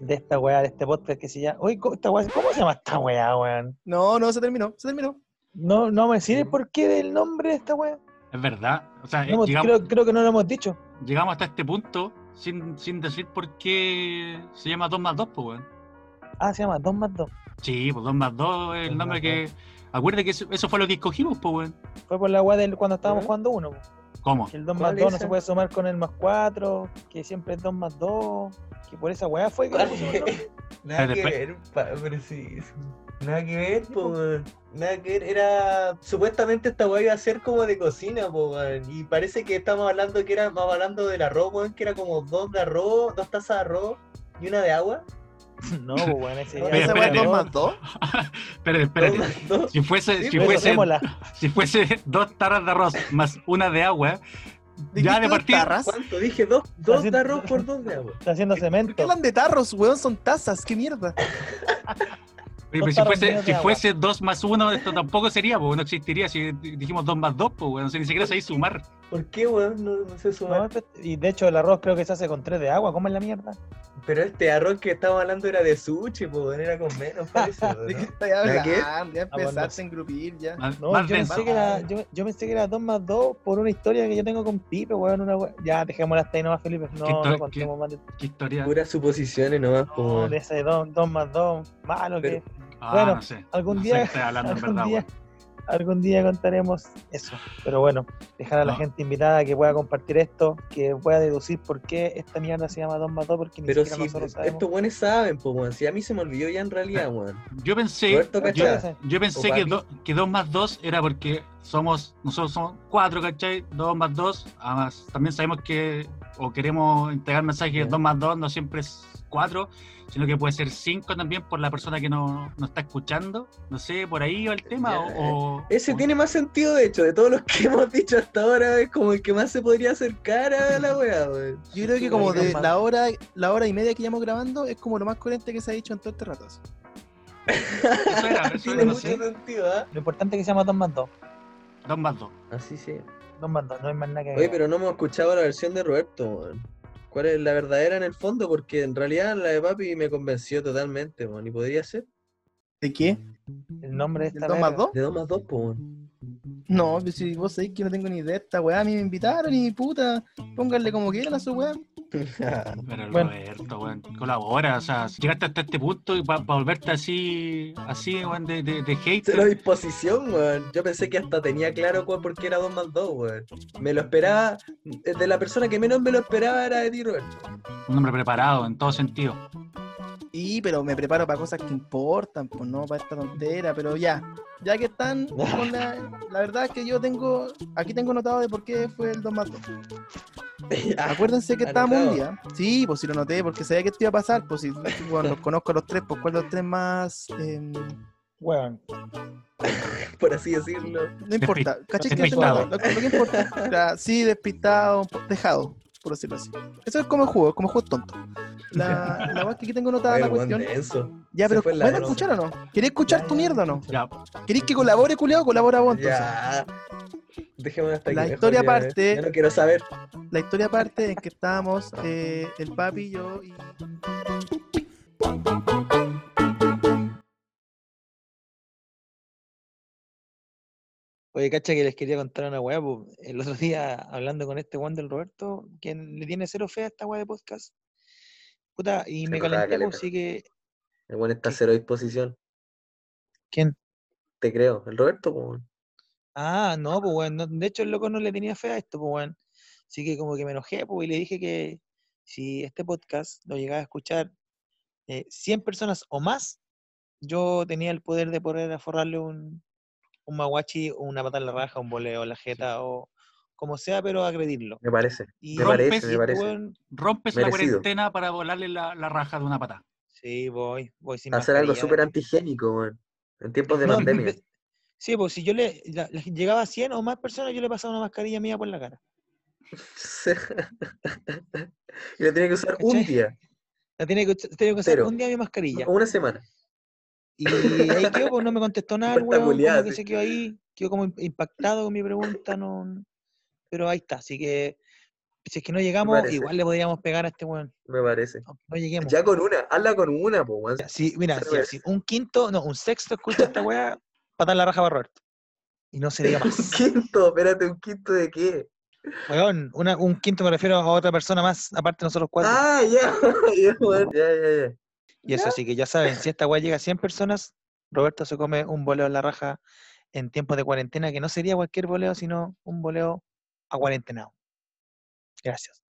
de esta weá, de este podcast que se llama. Oye, ¿cómo, esta weá- ¿cómo se llama esta weá, weón? No, no, se terminó, se terminó. No, no me decís el porqué del nombre de esta weá. Es verdad. O sea, No hemos- llegamos, creo, creo que no lo hemos dicho. llegamos hasta este punto sin, sin decir por qué se llama 2 más 2, pues, weón. Ah, se llama 2 más 2. Sí, pues 2 más 2 es el nombre más que. Acuérdate que eso, eso fue lo que escogimos, pues, weón. Fue por la weá del cuando estábamos ¿Eh? jugando uno. po. ¿Cómo? Que el 2 ¿Cuál más 2 no se puede sumar con el más 4, que siempre es 2 más 2, que por esa weá fue que. Nada que ver, pero sí. Nada que ver, po. Nada que ver. Era. Supuestamente esta weá iba a ser como de cocina, po, weón. Y parece que estamos hablando que era. Estamos hablando del arroz, weón, que era como dos de arroz, dos tazas de arroz y una de agua. No, pues weón, ese ya Espera, ¿Esa es weá es espérate. dos peor. más dos? Espérate, espérate. Si fuese, Sí, si pues, fuese, si fuese dos taras de arroz más una de agua, ¿De ya de partida. tarras? ¿Cuánto? Dije dos, dos de arroz por dos de agua. Está haciendo ¿Por qué cemento. hablan de tarros, weón? Son tazas, qué mierda. Oye, pero Dos si fuese, si fuese 2 más 1, esto tampoco sería, pues no existiría. Si dijimos 2 más 2, pues, weón, no sé, ni siquiera sabéis sumar. ¿Por qué, weón? No, no sé sumar. No, pe- y de hecho el arroz creo que se hace con 3 de agua, ¿cómo es la mierda? Pero este arroz que estamos hablando era de sushi, po, weón. Era con menos, parece, weón, ¿De qué ¿no? estáis ¿Ya qué? hablando? Ya Ah, empezaste a engrupir ya. No, más yo pensé, que era, yo, yo pensé que era 2 más 2 por una historia que yo tengo con Pipe, weón. Una we- Ya, dejémosla hasta ahí nomás, Felipe. No, ¿Qué no contemos más de, Qué historia. Puras suposiciones nomás, po, no, weón. de ese 2 más 2. Malo Pero- que. Ah, bueno, no sé. algún no sé día- hablando en algún verdad, día, weón. Algún día contaremos eso. Pero bueno, dejar a la No. gente invitada que pueda compartir esto, que pueda deducir por qué esta mierda se llama 2 más 2, porque ni Pero siquiera si nosotros sabemos. estos buenos saben, pues, weón. Si a mí se me olvidó ya en realidad, weón. Yo pensé, yo, pensé que, do- que 2 más 2 era porque somos, nosotros somos 4, ¿cachai? 2 más 2. Además, también sabemos que, o queremos entregar mensajes que Ya. 2 más 2 no siempre es cuatro, sino que puede ser cinco también por la persona que no, no está escuchando. No sé, por ahí va el tema. Ya, o, o- Ese o- tiene más sentido, de hecho, de todos los que hemos dicho hasta ahora, es como el que más se podría acercar a la weá. Yo creo que como de la hora, la hora y media que llevamos grabando es como lo más coherente que se ha dicho en todo este rato. Eso era, eso Tiene era, mucho sentido, ¿ah? Lo importante es que se llama 2 más 2. Dos más dos. Así sí. 2 más 2, no hay más nada que Oye, pero no hemos escuchado la versión de Roberto, weón. ¿Cuál es la verdadera en el fondo? Porque en realidad la de papi me convenció totalmente. ¿Y podría ser? ¿De qué? El nombre de ¿Del esta 2 más verga. 2? De 2 más 2, pues. No, si vos sabéis que no tengo ni idea de esta weá, a mí me invitaron y puta, pónganle como quieran a su weá. Pero el Bueno. Roberto, weón, colabora, o sea, llegaste hasta este punto y para volverte así, así, weón, de, de, de hater. Cero disposición, weón. Yo pensé que hasta tenía claro cuál porque era 2 más 2, weón. Me lo esperaba. De la persona que menos me lo esperaba era de ti, Roberto. Un hombre preparado en todo sentido. Y pero me preparo para cosas que importan, pues no para esta tontera, pero ya, ya que están con la, la verdad es que yo tengo, aquí tengo notado de por qué fue el 2 más 2. Acuérdense que estábamos un día. Sí, pues si lo noté, porque sabía que esto iba a pasar. Pues si bueno, los conozco a los tres, pues cuál de los tres más. em, Weón. Por así decirlo. no importa. Eso despistado. no- lo, lo que importa. O sea, sí, despistado, dejado, por decirlo así. Eso es como juego, como juego tonto. La, la que aquí tengo notada Oye, la cuestión. Ya, pero fue en la ¿van a broma. escuchar o no? ¿Queréis escuchar Ya, tu mierda o no? Ya, ¿Queréis que colabore, culiao? Colabora vos entonces. Ya. Dejémonos hasta aquí. La mejor, historia ya, eh. aparte- Ya no quiero saber. La historia parte en que estábamos eh, el papi y yo y. Oye, cacha que les quería contar una weá, el otro día hablando con este Juan del Roberto, quien le tiene cero fe a esta weá de podcast. Puta, y Se me calenté, pues sí que. El weón está ¿Qué? cero disposición. ¿Quién? Te creo. El Roberto, pues. Ah, no, pues weón. no- de hecho, el loco no le tenía fe a esto, pues weón. Así que como que me enojé, pues, y le dije que si este podcast lo llegaba a escuchar eh, 100 personas o más, yo tenía el poder de poder aforrarle un, un maguachi una pata en la raja, un voleo en la jeta o como sea, pero agredirlo. Me parece. Y Me rompes parece, me parece. rompes la cuarentena para volarle la, la raja de una pata. Sí, voy, voy sin Hacer algo súper antigénico, weón. En tiempos de No, pandemia. de- Sí, pues si yo le, la- la- llegaba a 100 o más personas, yo le pasaba una mascarilla mía por la cara. y lo tiene que usar un día. La tenía que, tenía que usar Pero, un día mi mascarilla. una semana. Y ahí quedó, pues no me contestó nada, weón, como que sí. se quedó ahí, quedó como im- impactado con mi pregunta, no, pero ahí está, así que si es que no llegamos, igual le podríamos pegar a este weón, Me parece. no lleguemos. Ya con una. Hazla con una, pues, weón. Si, mira, si, un quinto, no, un sexto escucha esta weá, patar la raja para Roberto. Y no se diga Un más. quinto, espérate, ¿un quinto de qué? Weón, una, un quinto me refiero a otra persona más, aparte de nosotros cuatro. Ah, ya, ya, ya, ya. Y eso sí que ya saben, si esta weá llega a 100 personas, Roberto se come un boleo en la raja en tiempos de cuarentena, que no sería cualquier boleo, sino un boleo a cuarentenado. Gracias.